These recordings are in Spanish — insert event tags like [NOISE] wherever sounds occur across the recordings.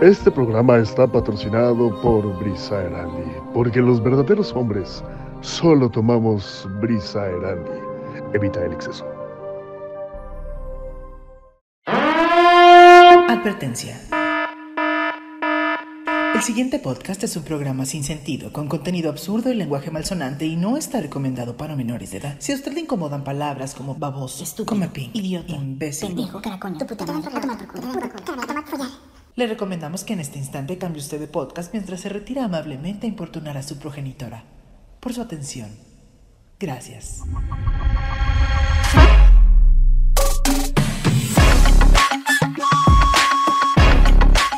Este programa está patrocinado por Brisa Erandi, porque los verdaderos hombres solo tomamos Brisa Erandi. Evita el exceso. Advertencia. El siguiente podcast es un programa sin sentido, con contenido absurdo y lenguaje malsonante y no está recomendado para menores de edad. Si a usted le incomodan palabras como baboso, Estúpido, comepín, idiota, imbécil, pendejo, caracoño, tu puta madre, a tomar por culo, puro culo, a tomar follar. Le recomendamos que en este instante cambie usted de podcast mientras se retira amablemente a importunar a su progenitora. Por su atención. Gracias.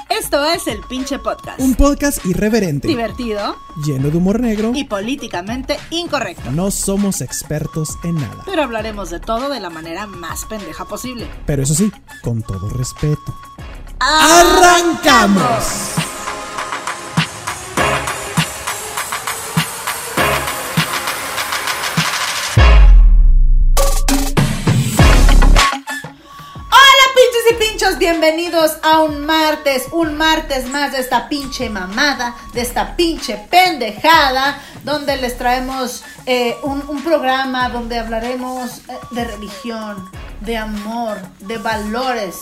Esto es el pinche podcast. Un podcast irreverente, Divertido lleno de humor negro. y políticamente incorrecto. No somos expertos en nada. Pero hablaremos de todo de la manera más pendeja posible. Pero eso sí, con todo respeto. ¡Arrancamos! Bienvenidos a un martes, un martes más de esta pinche mamada, de esta pinche pendejada, donde les traemos eh, un, un programa donde hablaremos eh, de religión, de amor, de valores.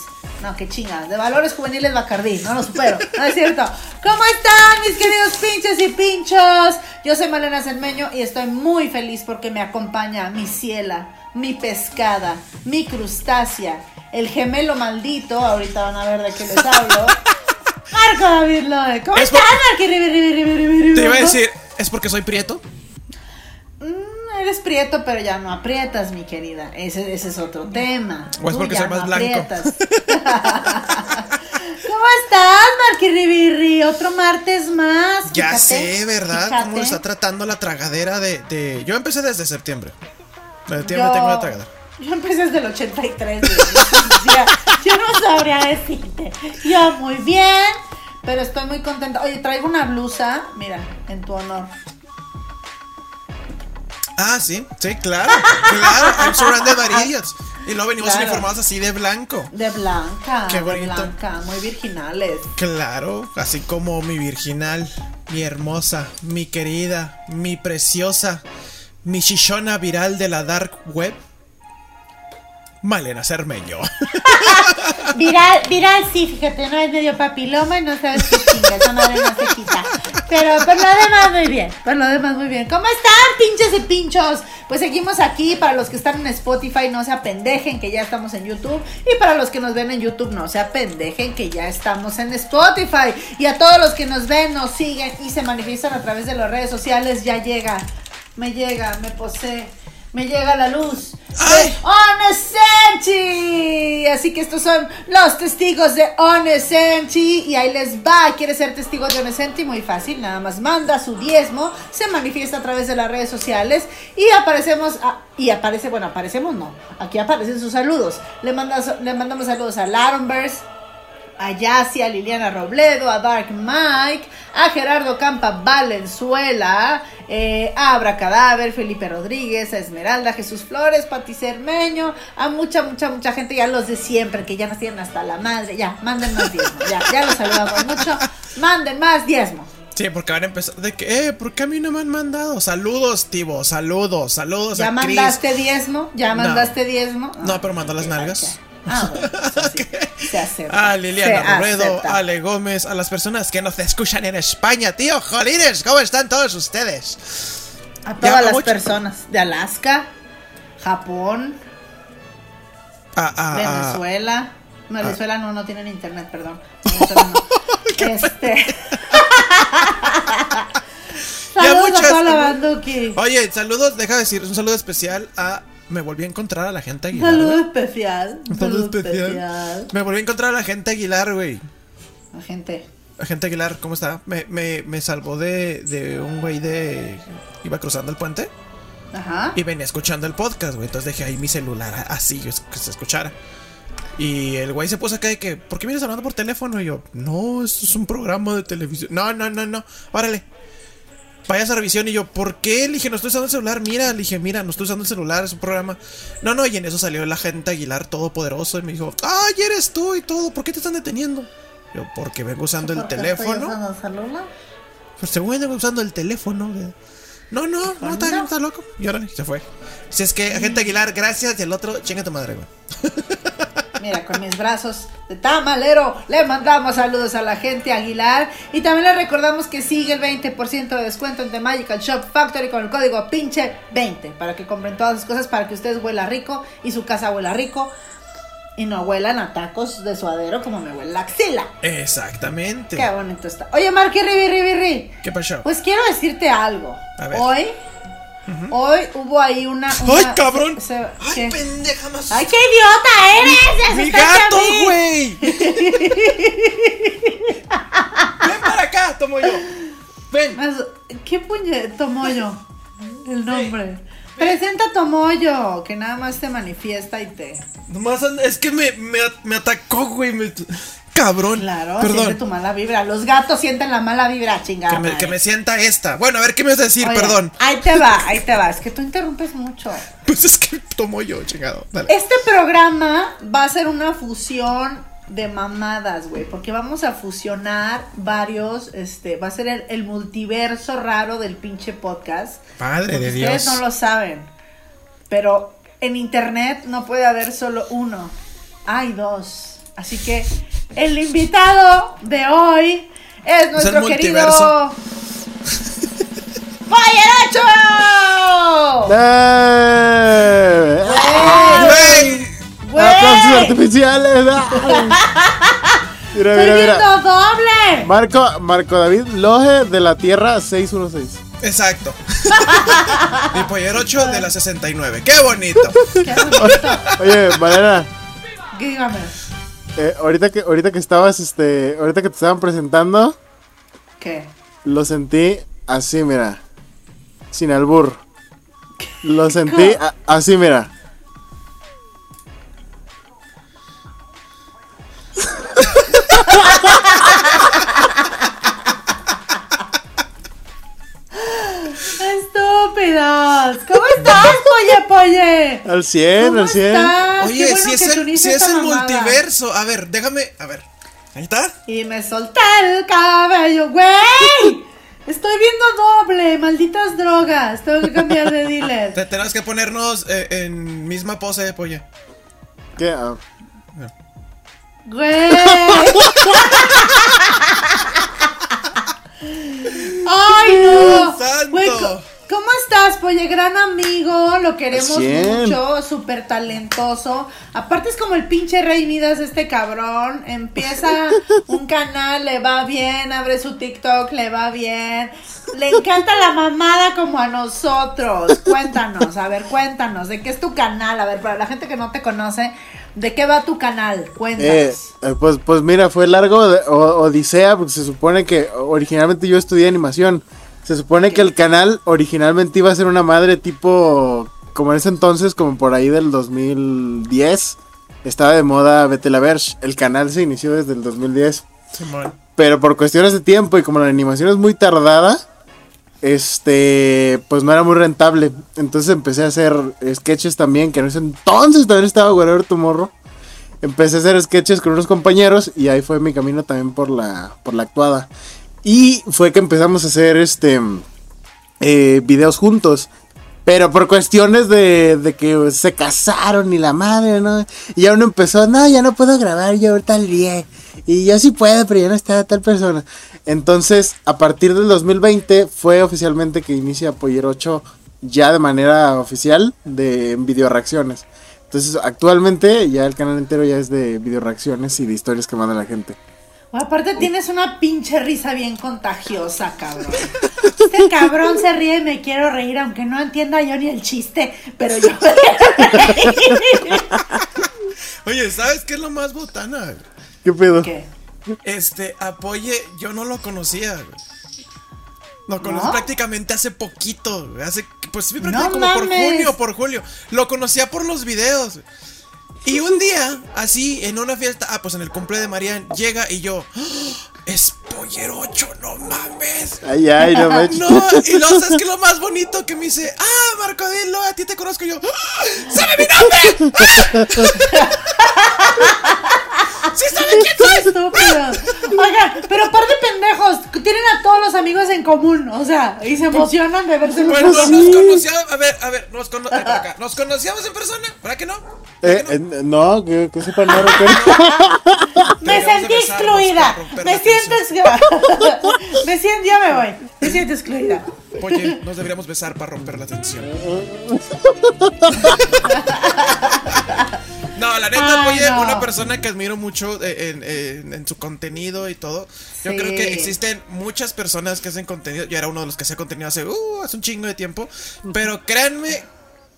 No, qué chingas, de valores juveniles Bacardí, no lo supero, [LAUGHS] no es cierto. ¿Cómo están mis queridos pinches y pinchos? Yo soy Malena Cermeño y estoy muy feliz porque me acompaña mi ciela, mi pescada, mi crustácea, el gemelo maldito, ahorita van a ver de qué les hablo. [LAUGHS] Marco David Loe, ¿cómo Es por- estás, Ribi, Ribi? Te iba a decir, ¿es porque soy prieto? Mm, eres prieto, pero ya no aprietas, mi querida. Ese, ese es otro tema. O es Tú porque soy más blanco. aprietas. [LAUGHS] [LAUGHS] ¿Cómo estás, Marqui Ribirri? Otro martes más. Ya fíjate, sé, ¿verdad? fíjate. ¿Cómo lo está tratando la tragadera de, de- Yo empecé desde septiembre. Septiembre Yo- tengo la tragadera. Yo empecé desde el 83. güey. Ya, yo no sabría decirte. Yo muy bien, pero estoy muy contenta. Oye, traigo una blusa, mira, en tu honor. Ah, sí, sí, claro. Claro, I'm surrounded by idiots. Y luego venimos Claro. uniformados así de blanco. De blanca. Qué de bonito. blanca, muy virginales. Claro, así como mi virginal, mi hermosa, mi querida, mi preciosa, mi viral de la dark web. Malena Cermeño. [LAUGHS] Viral, viral sí, fíjate, no es medio papiloma y no sabes qué chinga, esa madre no se quita. Pero por lo demás muy bien, por lo demás muy bien. ¿Cómo están, pinches y pinchos? Pues seguimos aquí, para los que están en Spotify no se apendejen que ya estamos en YouTube y para los que nos ven en YouTube no se apendejen que ya estamos en Spotify. Y a todos los que nos ven, nos siguen y se manifiestan a través de las redes sociales, ya llega, me llega, me posee. Me llega la luz de Onesenti. Así que estos son los testigos de Onesenti. Y ahí les va. ¿Quiere ser testigo de Onesenti? Muy fácil. Nada más manda su diezmo. Se manifiesta a través de las redes sociales. Y aparecemos. a- y aparece, bueno, aparecemos no. Aquí aparecen sus saludos. Le, mandas, le mandamos saludos a Laronverse a Yassi, a Liliana Robledo, a Dark Mike, a Gerardo Campa Valenzuela, eh, a Abracadáver, Felipe Rodríguez, a Esmeralda, Jesús Flores, Pati Cermeño, a mucha, mucha, mucha gente, ya los de siempre, que ya nos tienen hasta la madre, ya, manden más diezmo, ya, ya los saludamos mucho, manden más diezmo. Sí, porque van a empezar de que, eh, ¿por qué a mí no me han mandado? Saludos, Tibo, saludos, saludos ¿Ya a Chris. mandaste diezmo? ¿Ya No. mandaste diezmo? No, pero mandó las nalgas. Ah, bueno, eso sí, [LAUGHS] se acepta. A Liliana se Robledo, acepta. a Ale Gómez, a las personas que nos escuchan en España, tío, jolines, ¿cómo están todos ustedes? A todas las mucho- personas de Alaska, Japón, A, a- a- Venezuela. No, Venezuela no, no tienen internet, perdón. [LAUGHS] Venezuela no. [LAUGHS] este. Saludos muchas- a toda la banduki. Oye, saludos, deja de decir un saludo especial a. Me volví a encontrar a la gente Aguilar. Saludo especial. Saludo especial. Me volví a encontrar a la gente Aguilar, güey. La gente. La gente Aguilar, ¿cómo está? Me, me, me salvó de, de un güey de. Iba cruzando el puente Ajá. y venía escuchando el podcast, güey. Entonces dejé ahí mi celular así, que se escuchara. Y el güey se puso acá de que, ¿por qué vienes hablando por teléfono? Y yo, no, esto es un programa de televisión. No, no, no, no, órale. Vaya a revisión y yo, ¿por qué? Le dije, no estoy usando el celular, mira, le dije, mira, no estoy usando el celular, es un programa. No, no, y en eso salió la gente Aguilar todopoderoso y me dijo, ¡ay, eres tú y todo! ¿Por qué te están deteniendo? Yo, porque vengo usando el ¿Por qué teléfono. usando el celular? Pues según vengo usando el teléfono. No, no, no, está, no. está loco. Y ahora se fue. Si es que, agente Aguilar, gracias. Y el otro, chinga tu madre, güey. [LAUGHS] Mira, con mis brazos de tamalero le mandamos saludos a la gente Aguilar y también le recordamos que sigue el 20% de descuento en The Magical Shop Factory con el código pinche 20 para que compren todas las cosas para que ustedes huela rico y su casa huela rico y no huelan a tacos de suadero como me huele la axila. Exactamente. Qué bonito está. Oye, Marky Ribi Ribi Ribi. ¿Qué pasó? Pues quiero decirte algo. A ver. Hoy, hoy hubo ahí una. ¡Ay, cabrón! se- ¡Ay, ¿qué? pendeja más! ¡Ay, qué idiota eres! ¡Mi ¡Asustaste a gato, güey! [LAUGHS] Ven para acá, tomo yo. Ven. ¿Qué puñe Tomoyo? El nombre. Presenta a Tomoyo, que nada más te manifiesta y te. Nomás es que me, me, me atacó, güey. me- cabrón. Claro, siente Perdón. tu mala vibra. Los gatos sienten la mala vibra, chingada. Que me, madre. que me sienta esta. Bueno, a ver qué me vas a decir, Oye, perdón. Ahí te va, [LAUGHS] ahí te va. Es que tú interrumpes mucho. Pues es que tomo yo, chingado. Dale. Este programa va a ser una fusión de mamadas, güey, porque vamos a fusionar varios, este, va a ser el, el multiverso raro del pinche podcast. Padre de ustedes Dios. no lo saben, pero en internet no puede haber solo uno, hay dos. Así que el invitado de hoy es nuestro querido multiverso. ¡Polleracho! ¡Eh! ¡Güey! ¡Aplausos artificiales! ¡Ah! Mira, ¡Estoy mira, mira. doble! Marco, Marco David Loge de la Tierra 616. Exacto. [LAUGHS] Mi pollero 8 de la 69. ¡Qué bonito! Qué bonito. [LAUGHS] Oye, Valera, Dígame. Eh, ahorita que ahorita que estabas este, ahorita que te estaban presentando, ¿Qué? lo sentí así, mira. Sin albur. Lo [LAUGHS] sentí así, mira. ¿Cómo estás, Polle Polle? Al 100, ¿Cómo al 100. estás? Qué Oye, bueno si es el, uniste si a es esta el mamada. multiverso. A ver, déjame. A ver. Ahí está. Y me solté el cabello, güey. Estoy viendo doble, malditas drogas. Tengo que cambiar de dealer. Te tenemos que ponernos eh, en misma pose de polla. ¿Qué? Ah, Güey. [LAUGHS] Ay, no. ¡Santo! Güey, ¿Cómo estás, Polle? Gran amigo, lo queremos Cien. mucho, súper talentoso. Aparte es como el pinche Rey Midas este cabrón. Empieza [LAUGHS] un canal, le va bien, abre su TikTok, le va bien. Le encanta la mamada como a nosotros. Cuéntanos, a ver, cuéntanos, ¿de qué es tu canal? A ver, para la gente que no te conoce, ¿de qué va tu canal? Cuéntanos. Eh, eh, pues, pues mira, fue largo de- o- odisea porque se supone que originalmente yo estudié animación. Se supone que el canal originalmente iba a ser una madre tipo, como en ese entonces, como por ahí del 2010. Estaba de moda Vete la Verge. El canal se inició desde el 2010. Simón. Pero por cuestiones de tiempo y como la animación es muy tardada, este, pues no era muy rentable. Entonces empecé a hacer sketches también, que en ese entonces también estaba Whatever Tomorrow. Empecé a hacer sketches con unos compañeros y ahí fue mi camino también por la, por la actuada. Y fue que empezamos a hacer este eh, videos juntos. Pero por cuestiones de, de que se casaron y la madre, ¿no? Y ya uno empezó, no, ya no puedo grabar, yo ahorita lié. Y yo sí puedo, pero ya no está tal persona. Entonces, a partir del 2020 fue oficialmente que inicia Poller 8 ya de manera oficial de video reacciones. Entonces, actualmente ya el canal entero ya es de video reacciones y de historias que manda la gente. Aparte tienes una pinche risa bien contagiosa, cabrón. Este cabrón se ríe y me quiero reír, aunque no entienda yo ni el chiste, pero yo me quiero reír. Oye, ¿sabes qué es lo más botana? ¿Qué pedo? ¿Qué? Este, Apoye, yo no lo conocía, güey. Lo conocí ¿No? prácticamente hace poquito, güey. Hace, pues sí, No prácticamente como por junio, por julio. Lo conocía por los videos. Y un día, así, en una fiesta, ah, pues en el cumple de Marian, llega y yo, ¡Ah! es Poller 8, no mames. Ay, ay, no me [LAUGHS] No, y luego, ¿sabes qué es lo más bonito? Que me dice, ah, Marco Dilo, a ti te conozco. Y yo, ¡Ah! ¡sabe mi nombre! ¡Ah! [LAUGHS] ¡Sí saben quién soy! ¡Ah! Oiga, pero par de pendejos, tienen a todos los amigos en común, o sea, y se emocionan de verse en los pues, Bueno, nos conocíamos, a ver, a ver, nos, cono... ¿Nos conocíamos en persona, ¿para qué no? Eh, eh, no, que, que sepa no [LAUGHS] Me sentí excluida. Me siento excluida. [LAUGHS] me siento, ya me voy. Me siento excluida. Oye, nos deberíamos besar para romper la tensión. [LAUGHS] No, la neta, Ay, oye, no. una persona que admiro mucho eh, en, en- en su contenido y todo. Yo creo que existen muchas personas que hacen contenido. Yo era uno de los que hacía contenido hace, uh, hace un chingo de tiempo. Pero créanme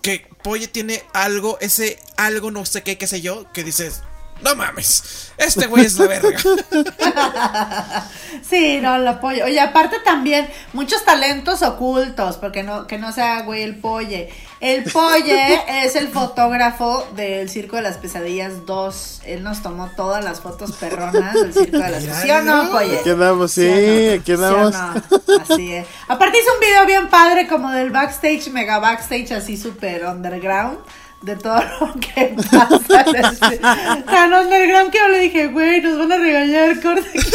que Polle tiene algo, ese algo, no sé qué, qué sé yo, que dices, no mames, este güey es la verga. [LAUGHS] Sí, no, lo apoyo. Oye, aparte también, muchos talentos ocultos, porque no, que no sea güey el polle. El polle [LAUGHS] es el fotógrafo del Circo de las Pesadillas 2. Él nos tomó todas las fotos perronas del Circo de las Pesadillas. ¿Sí o no, polle? Aquí andamos, sí, aquí andamos. ¿Sí no? Así es. Aparte hizo un video bien padre como del backstage, mega backstage, así súper underground. De todo [LAUGHS] lo que pasa. en este- Tan underground que yo le dije, güey, nos van a regañar, corte aquí.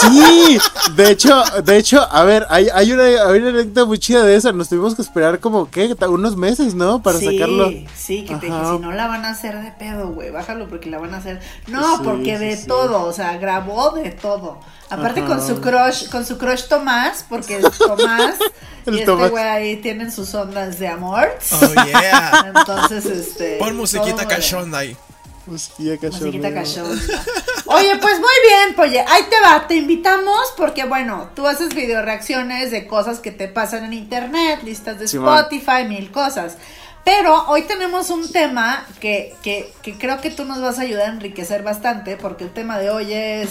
Sí, de hecho, de hecho, a ver, hay, hay una, hay una anécdota muy chida de esa. Nos tuvimos que esperar como, ¿qué? Unos meses, ¿no? Para sí, sacarlo. Sí, que te dije, si no la van a hacer de pedo, güey, bájalo porque la van a hacer. No, Sí, porque sí, de sí. todo, o sea, grabó de todo. Aparte Ajá. con su crush, con su crush Tomás, porque Tomás [LAUGHS] El y este güey ahí tienen sus ondas de amor. Oh, yeah. [LAUGHS] Entonces, este. Pon musiquita cachonda ahí. Musiquilla cachonda. Musiquita cachonda. Oye, pues muy bien, Polle, ahí te va, te invitamos porque, bueno, tú haces video reacciones de cosas que te pasan en internet, listas de. Spotify, mil cosas. Pero hoy tenemos un tema que, que, que creo que tú nos vas a ayudar a enriquecer bastante porque el tema de hoy es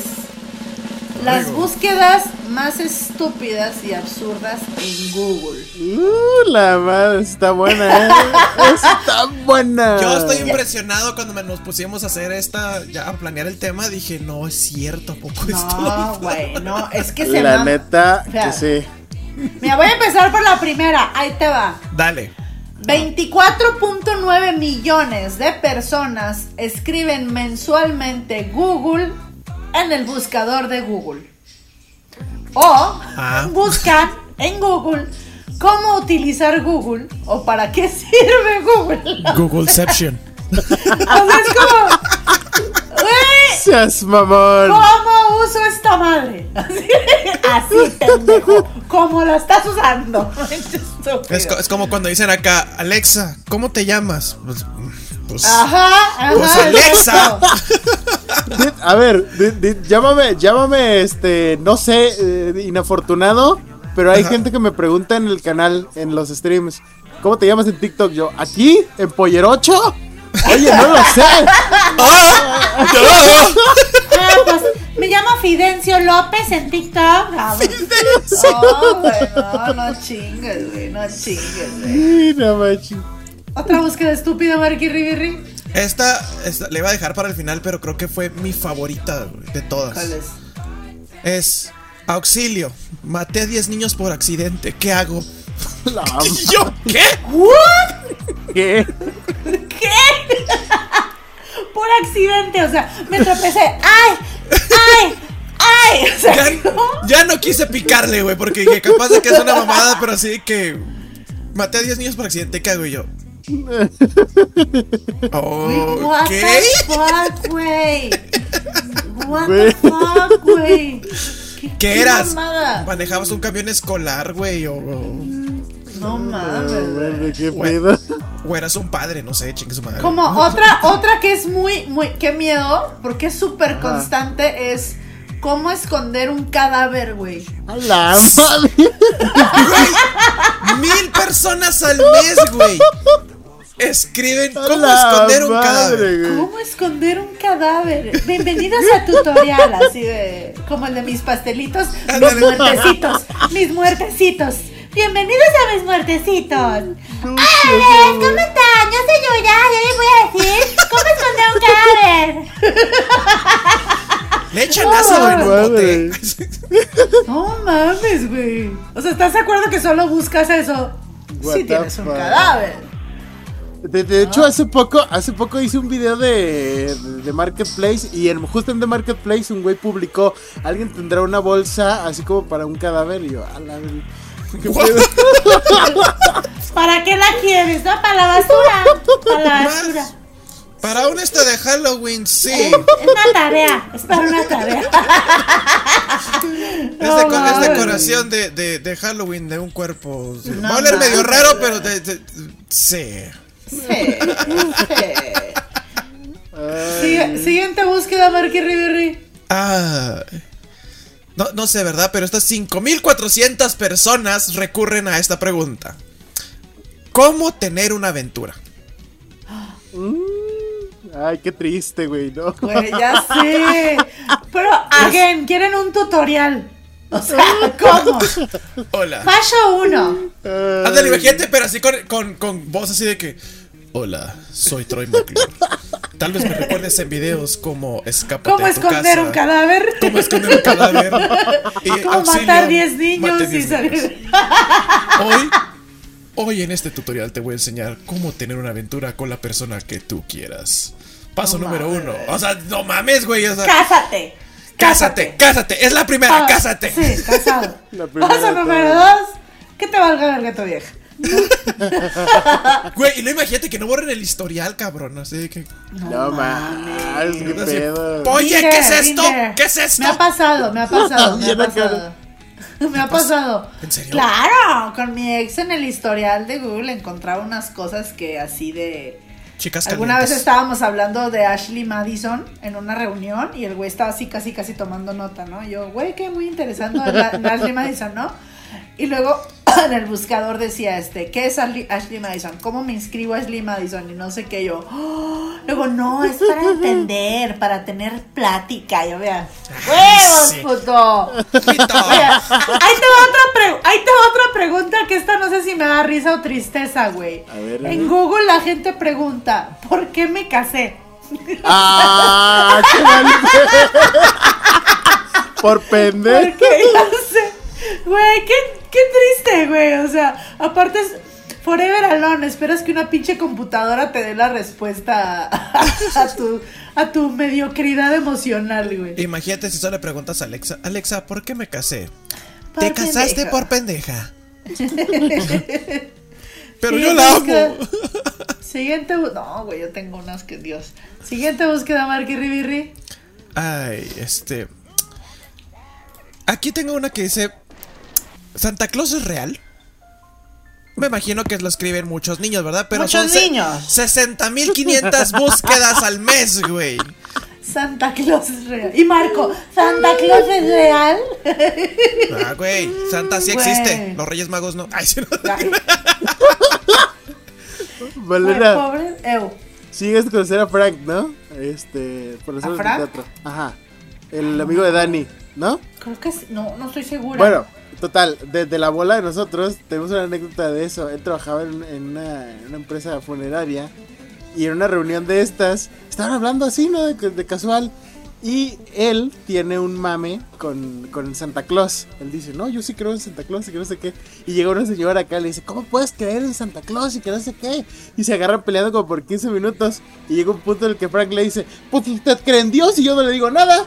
las búsquedas más estúpidas y absurdas en Google. Uh, la madre, está buena, ¿eh? [LAUGHS] Está buena. Yo estoy impresionado cuando me nos pusimos a hacer esta, ya a planear el tema, dije, no es cierto, ¿a poco esto lo No, hizo? güey, no, es que se La neta, O sea, que sí. Mira, voy a empezar por la primera. Ahí te va. Dale. 24.9 millones de personas escriben mensualmente Google en el buscador de Google. O Ah. buscan en Google cómo utilizar Google o para qué [LAUGHS] sirve Google. Googleception. O sea, es como, güey, Seas mamón. ¿Cómo uso esta madre? Así, así, pendejo. Como la estás usando. [LAUGHS] Es, es como cuando dicen acá, Alexa, ¿cómo te llamas? Pues, pues, Ajá, ajá. Pues, Alexa. [LAUGHS] A ver, llámame, llámame, este, no sé, eh, inafortunado, pero hay Ajá. gente que me pregunta en el canal, en los streams, ¿cómo te llamas en TikTok? Yo, ¿aquí? ¿En Pollerocho? Oye, no lo sé. [LAUGHS] Ah, pues me llamo Fidencio López en TikTok. Ah. No, güey, no, no chingues, güey, no chingues, güey. No manches. Otra búsqueda estúpida, Marky Ribirri. esta, esta le iba a dejar para el final, pero creo que fue mi favorita de todas. ¿Cuál es? Es auxilio. Maté a 10 niños por accidente. ¿Qué hago? La [LAUGHS] ¿Y yo qué? ¿Qué? ¿Qué? [LAUGHS] Por accidente, o sea, me tropecé. ¡Ay! ¡Ay! ¡Ay! O sea, Ya, ya no quise picarle, güey, porque dije, capaz de que es una mamada, pero así que maté a 10 niños por accidente. ¿Qué hago Y yo? Oh, What ¿Qué? the fuck, güey? What Güey. the fuck, güey? ¿Qué eras? mamada? ¿Manejabas un camión escolar, güey? O, o, No mames, ¿Qué pedo? o eras un padre? No sé, chingue su madre. Como [LAUGHS] otra, otra que es muy, muy, qué miedo, porque es súper constante, es cómo esconder un cadáver, güey. A la madre. Güey, mil personas al mes, güey. Escriben cómo esconder un cadáver. ¿Cómo esconder un cadáver? Bienvenidos a tutorial, así de, como el de mis pastelitos, mis muertecitos, mis muertecitos. Bienvenidos a mis muertecitos. ¿cómo están? Yo soy Yuya, yo les voy a decir cómo esconder un cadáver. Le echan ácido en un bote. [LAUGHS] No mames, güey. O sea, ¿estás de acuerdo que solo buscas eso? What Si tienes un cadáver. De, de hecho, hace poco, hace poco hice un video de, de Marketplace y en, justo en The Marketplace un güey publicó, alguien tendrá una bolsa así como para un cadáver y yo, a la ver- [LAUGHS] [LAUGHS] ¿Para qué la quieres? ¿No? Para la basura. Para la basura. Para un este de Halloween, sí. Es una tarea. Es para una tarea. [LAUGHS] Es, No deco- es mames. decoración de, de, de Halloween de un cuerpo. Va a oler medio raro, pero de, de- sí. Sí, sí. Siguiente búsqueda, Marky Riverry. Ah. No, no sé, ¿verdad? Pero estas 5400 personas recurren a esta pregunta. ¿Cómo tener una aventura? Ay, qué triste, güey, ¿no? Güey, ya sé. Pero, [LAUGHS] again, quieren un tutorial. O sea, [LAUGHS] ¿cómo? Hola. Paso uno. Ándale, imagínate, pero así con, con, con voz así de que. Hola, soy Troy McClure. Tal vez me recuerdes en videos como Escápate ¿Cómo de tu esconder casa, un cadáver? Cómo esconder un cadáver. y ¿Cómo auxilio, matar 10 niños y 10 salir? Hoy, hoy en este tutorial te voy a enseñar cómo tener una aventura con la persona que tú quieras. Paso número uno. O sea, no mames, güey. O sea, Cásate. cásate, cásate. Es la primera, Ah, cásate. Sí, casado. [LAUGHS] La primera Paso número dos. Que te valga el gato vieja. [LAUGHS] Güey, y no imagínate que no borren el historial, cabrón. Así que. No mames, qué Así, pedo. Oye, ¿qué es esto? ¿Qué es esto? Me ha pasado, me ha pasado, [LAUGHS] me ha pasado. [LAUGHS] Me ha pasado. ¿En serio? Claro, con mi ex en el historial de Google encontraba unas cosas que así de... Chicas Alguna vez estábamos hablando de Ashley Madison en una reunión y el güey estaba así casi casi tomando nota, ¿no? Y yo, güey, qué muy interesante la, la Ashley Madison, ¿no? Y luego [CLEARS THROAT] en el buscador decía, este, ¿qué es Ashley, Madison? ¿Cómo me inscribo a Ashley Madison? Y no sé qué, yo, "Oh". luego, no, es para [LAUGHS] entender, para tener plática. Yo, vean, [LAUGHS] ¡huevos, sí. puto! [LAUGHS] Ahí te va otra ahí te va otra pregunta que esta no sé si me da risa o tristeza, güey. A ver, a En. Google la gente pregunta, ¿por qué me casé? ¡Ah! ¡Qué! Por pendejo. Porque ya sé. Güey, qué, qué triste, güey. O sea, aparte es forever alone. Esperas que una pinche computadora te dé la respuesta a, a tu, a tu mediocridad emocional, güey. Imagínate si solo le preguntas a Alexa, Alexa, ¿por qué me casé? Por Te casaste por pendeja. [LAUGHS] Pero yo Siguiente la búsqueda. amo. Siguiente bu- No, güey, yo tengo unas que Dios. Siguiente búsqueda, Marky Ribirri. Ay, este. Aquí tengo una que dice: ¿Santa Claus es real? Me imagino que lo escriben muchos niños, ¿verdad? Pero Muchos son niños. 60.500 [LAUGHS] búsquedas al mes, güey. Santa Claus es real. Y Marco, ¿Santa Claus es real? Ah, güey. Santa sí Güey. existe. Los Reyes Magos no. Ay, sí, no. [LAUGHS] Valera, pobre. Ew. sigues conocer a Frank, ¿no? Este, por los ¿A de Frank? teatro. Ajá. El amigo de Dani, ¿no? Creo que sí. No, no estoy segura. Bueno, total, desde la bola de nosotros tenemos una anécdota de eso. Él trabajaba en, una empresa funeraria y en una reunión de estas estaban hablando así, ¿no? De, de casual. Y él tiene un mame con, con Santa Claus. Él dice, no, yo sí creo en Santa Claus y que no sé qué. Y llega una señora acá y le dice, ¿cómo puedes creer en Santa Claus y que no sé qué? Y se agarran peleando como por 15 minutos. Y llega un punto en el que Frank le dice, pues usted cree en Dios y yo no le digo nada.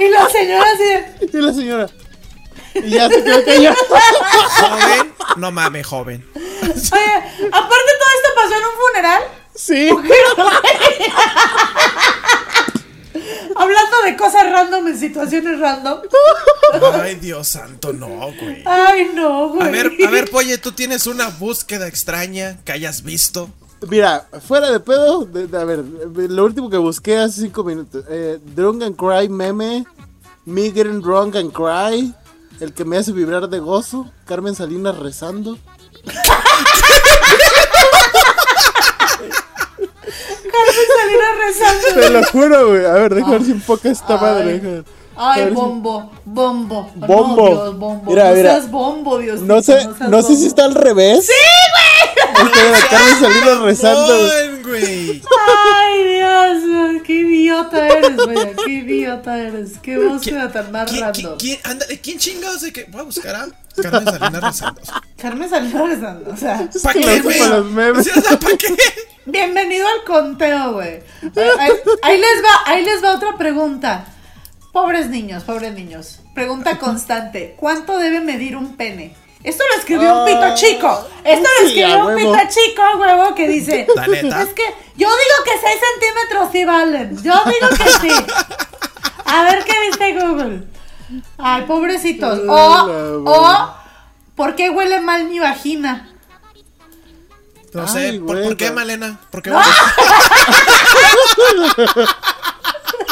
Y la señora así. Y la señora. Y ya se quedó callada. Joven, no mames, joven. Oye, aparte todo esto pasó en un funeral. Sí. [LAUGHS] [LAUGHS] Hablando de cosas random en situaciones random. Ay, Dios santo, no, güey. Ay, no, güey. A ver, a ver, [LAUGHS] Polle, tú tienes una búsqueda extraña que hayas visto. Mira, fuera de pedo, de- de- a ver, lo último que busqué hace cinco minutos. Eh, drunk and Cry meme, Me Getting Drunk and Cry, el que me hace vibrar de gozo, Carmen Salinas rezando. Carmen Salinas rezando. Te lo juro, güey. A ver, déjame ver si enfoca esta madre. A Ay, bombo, bombo. No, Bombo. Dios, bombo. Mira, no mira. seas bombo, Dios. No sé, no sé si está al revés. ¡Sí, güey! Carmen Salinas rezando. güey. Mamón, güey. Ay, Dios, qué idiota eres, güey. Qué idiota eres. Qué búsqueda tan más ¿Quién, random. quién, quién, ándale, ¿quién chingados de que voy a buscar a Carmen Salinas rezando? Carmen Salinas rezando. O sea, ¿Para qué, güey? ocupa los memes. Sí, o sea, ¿para qué? bienvenido al conteo, güey. Ahí, ahí- ahí les va, ahí les va otra pregunta. Pobres niños, pobres niños. Pregunta constante. ¿Cuánto debe medir un pene? Esto lo escribió un pito chico. Esto lo escribió un huevo. pito chico, huevo, que dice. La neta. Es que yo digo que 6 centímetros sí valen. Yo digo que sí. A ver qué dice Google. Ay, pobrecitos. O, o, ¿por qué huele mal mi vagina? No Ay, sé, ¿por, güey, por qué, Malena? ¿Por qué? [LAUGHS]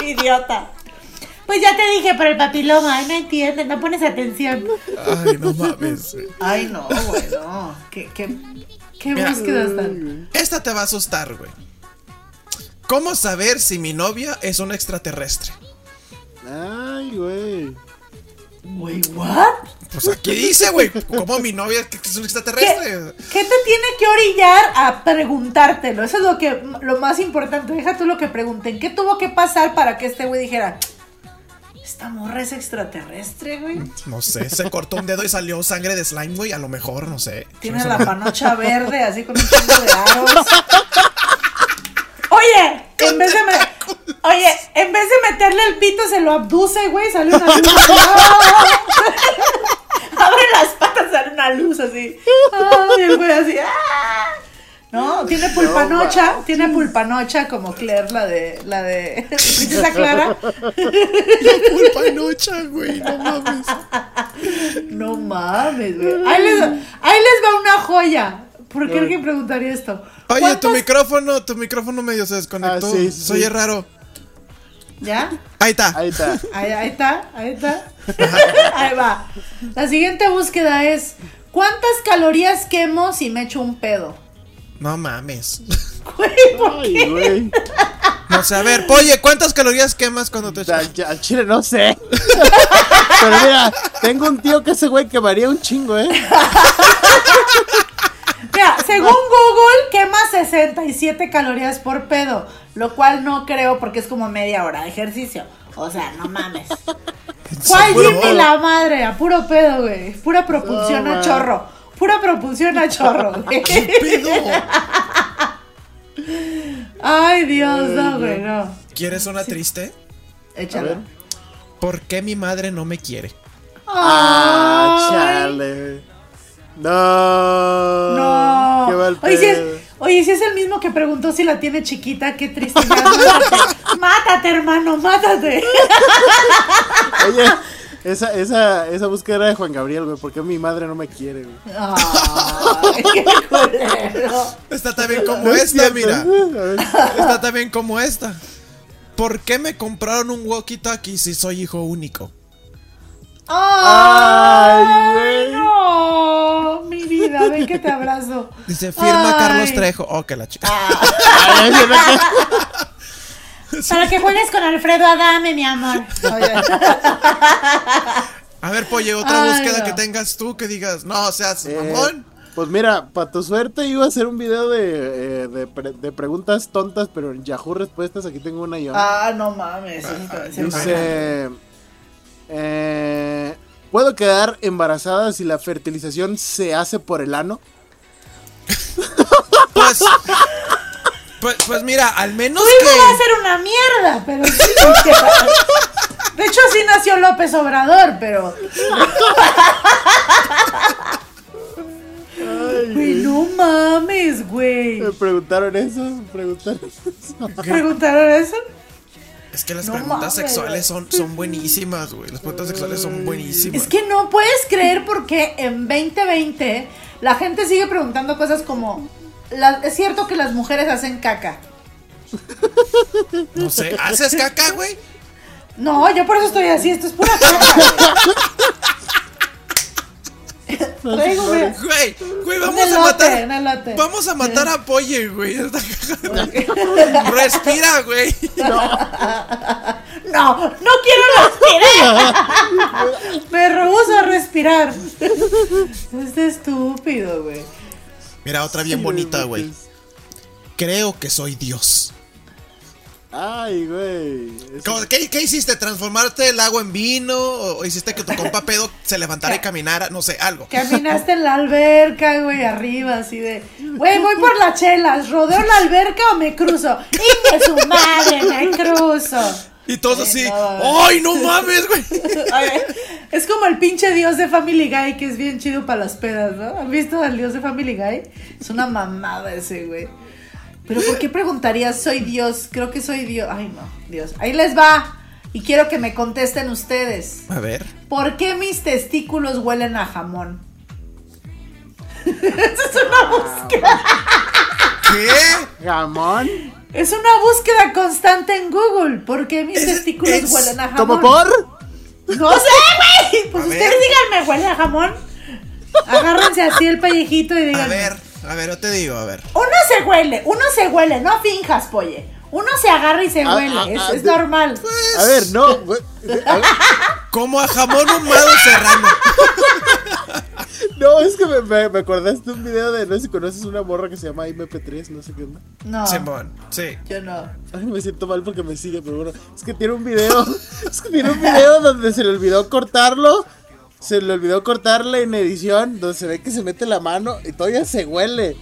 Idiota. Pues ya te dije, pero el papiloma, ay, no entiendes, no pones atención. Ay, no mames. güey. Ay, no, güey, no. ¿Qué, qué, qué Mira. búsquedas tan? Esta te va a asustar, güey. ¿Cómo saber si mi novia es un extraterrestre? Ay, güey. Güey, ¿what? Pues aquí dice, güey. ¿Cómo mi novia es un ¿Qué, extraterrestre? qué te tiene que orillar a preguntártelo? Eso es lo que lo más importante. Deja tú lo que pregunten. ¿Qué tuvo que pasar para que este güey dijera, esta morra es extraterrestre, güey? No sé, se cortó un dedo y salió sangre de slime, güey. A lo mejor, no sé. Tiene la no- panocha verde, así con un chingo de aros. Oye, en vez de me- Oye, en vez de meterle el pito se lo abduce, güey, sale una luz. [LAUGHS] Abre las patas, sale una luz así. Ay, el güey así. ¡ah! No, tiene pulpanocha, tiene pulpanocha como Claire, la de la de [LAUGHS] Princesa Clara. Pulpa nocha, güey. No mames. No mames, güey. Ahí les, ahí les va una joya. ¿Por qué alguien preguntaría esto? Oye, tu ¿Cuántas- micrófono, tu micrófono medio se desconectó. Ah, sí, sí, sí. raro. ¿Ya? Ahí está. Ahí está. Ahí, ahí está, ahí está. [LAUGHS] ahí va. La siguiente búsqueda es: ¿Cuántas calorías quemo si me echo un pedo? No mames. Güey, ¿por Ay, qué? güey. No sé, a ver, oye, ¿cuántas calorías quemas cuando te echas? Al, al chile no sé. [LAUGHS] Pero mira, tengo un tío que ese güey quemaría un chingo, ¿eh? [LAUGHS] Mira, según Google, quema 67 calorías por pedo. Lo cual no creo porque es como media hora de ejercicio. O sea, no mames. [LAUGHS] ¿Cuál. Jimmy la madre? A puro pedo, güey. Pura propulsión No, a chorro. Pura propulsión a chorro, [LAUGHS] güey. Pedo. Ay, Dios, no, güey, no. ¿Quieres una triste? Échalo. ¿Por qué mi madre no me quiere? Ah, Ay, chale. No. No. Qué mal oye, si es, oye, si es el mismo que preguntó si la tiene chiquita, qué triste. Mátate, mátate, hermano, mátate. [LAUGHS] Oye, esa, esa, esa búsqueda era de Juan Gabriel, güey. ¿Por qué mi madre no me quiere, güey? Ay, qué culero. Está también como No esta, mira. Está también como esta. ¿Por qué me compraron un walkie-talkie si soy hijo único? Ay, güey. no, mi vida, ven que te abrazo. Dice, firma Ay. Carlos Trejo. Oh, que la chica. Ay, [LAUGHS] Para que juegues con Alfredo Adame, mi amor. Oye, A ver, Polle, otra Ay, búsqueda no. que tengas tú que digas, no, seas Eh, mamón. Pues mira, para tu suerte iba a hacer un video de, eh, de, pre- de preguntas tontas, pero en Yahoo Respuestas aquí tengo una yo. ah, no mames. Dice, eh, ¿puedo quedar embarazada si la fertilización se hace por el ano? Pues, pues, pues mira, al menos Tu hijo va a que. ser una mierda, pero sí. De hecho, así nació López Obrador, pero. Güey, no mames, güey. Me preguntaron eso, me preguntaron eso. ¿Preguntaron eso? Es que las No preguntas mames, sexuales son, son buenísimas, güey. Las preguntas sexuales son buenísimas. Es que no puedes creer porque en 2020 la gente sigue preguntando cosas como. la- es cierto que las mujeres hacen caca. No sé, ¿haces caca, güey? No, yo por eso estoy así, esto es pura caca. [LAUGHS] [LAUGHS] güey. Traigo, mira, Güey, güey, un vamos a matar. un elote. Vamos a matar a Polle, güey. [LAUGHS] Respira, güey. No, no quiero respirar. Me rehuso a respirar. Es estúpido, güey. Mira, otra bien bonita, güey. Creo que soy Dios. Ay, güey. Es- ¿Cómo- ¿Qué, qué hiciste? ¿Transformarte el agua en vino? ¿O hiciste que tu compa pedo se levantara y caminara? No sé, algo. Caminaste en la alberca, güey, arriba, así de. Güey, voy por las chelas. ¿Rodeo la alberca o me cruzo? ¡Inge su madre, me cruzo! Y todos así, no. ¡ay, no mames, güey! [LAUGHS] Es como el pinche dios de Family Guy que es bien chido para las pedas, ¿no? ¿Han visto al dios de Family Guy? Es una mamada ese, güey. Pero ¿por qué preguntarías soy dios? Creo que soy dios. Ay, no, dios. Ahí les va. Y quiero que me contesten ustedes. A ver. ¿Por qué mis testículos huelen a jamón? [LAUGHS] Esa es una búsqueda. ¿Qué? Jamón. Es una búsqueda constante en Google. ¿Por qué mis Es- testículos es- huelen a jamón? ¿Cómo por? No sé, güey. Pues A ustedes ver. díganme, ¿huele a jamón? Agárrense así el pellejito y A díganme. ver, a ver, yo te digo, a ver. Uno se huele, uno se huele, no finjas, polle. Uno se agarra y se Ah, huele, ah, es, ah, es de- normal. A ver, no. a ver, Como a jamón ahumado serrano. [LAUGHS] No, es que me, me, me acordaste de un video de, no sé si conoces una morra que se llama MP3, no sé qué onda. No, Simón, sí. yo no. Ay, me siento mal porque me sigue, pero bueno, es que tiene un video, [LAUGHS] es que tiene un video donde se le olvidó cortarlo, se le olvidó cortarle en edición, donde se ve que se mete la mano y todavía se huele.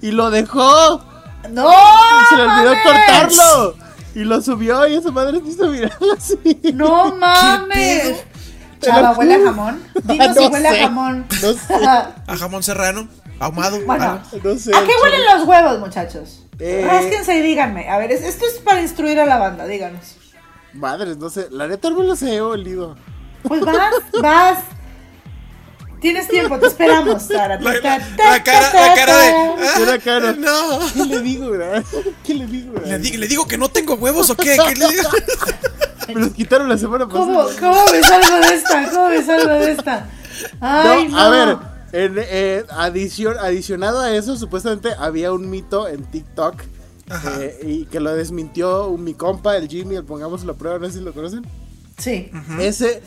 Y lo dejó, ¡No! se le olvidó mames! cortarlo. Y lo subió y esa madre se hizo viral así. ¡No [LAUGHS] mames! Chava, ¿huele a jamón? Dinos [LAUGHS] si No huele sé. a jamón. No sé. [LAUGHS] A jamón serrano, ahumado. Bueno, Ah, No sé. ¿a qué huelen los huevos, muchachos? Eh. Rásquense y díganme. A ver, es- esto es para instruir a la banda, díganos. Madres, no sé, la neta no me los he olido. Pues vas, vas. Tienes tiempo, te esperamos, Sara. La, cara, la cara de. ah, cara. No. ¿Qué le digo, verdad? ¿Qué le digo, ¿Le, verdad? di- le digo que no tengo huevos o qué? ¿Qué le digo? [LAUGHS] Me los quitaron la semana ¿Cómo, pasada. ¿Cómo me salgo de esta? ¿Cómo me salgo de esta? Ay, no. No, a ver, en, eh, adición, adicionado a eso, supuestamente había un mito en TikTok eh, y que lo desmintió un, mi compa, el Jimmy, el pongamos la prueba, no sé si lo conocen. Sí. Ese,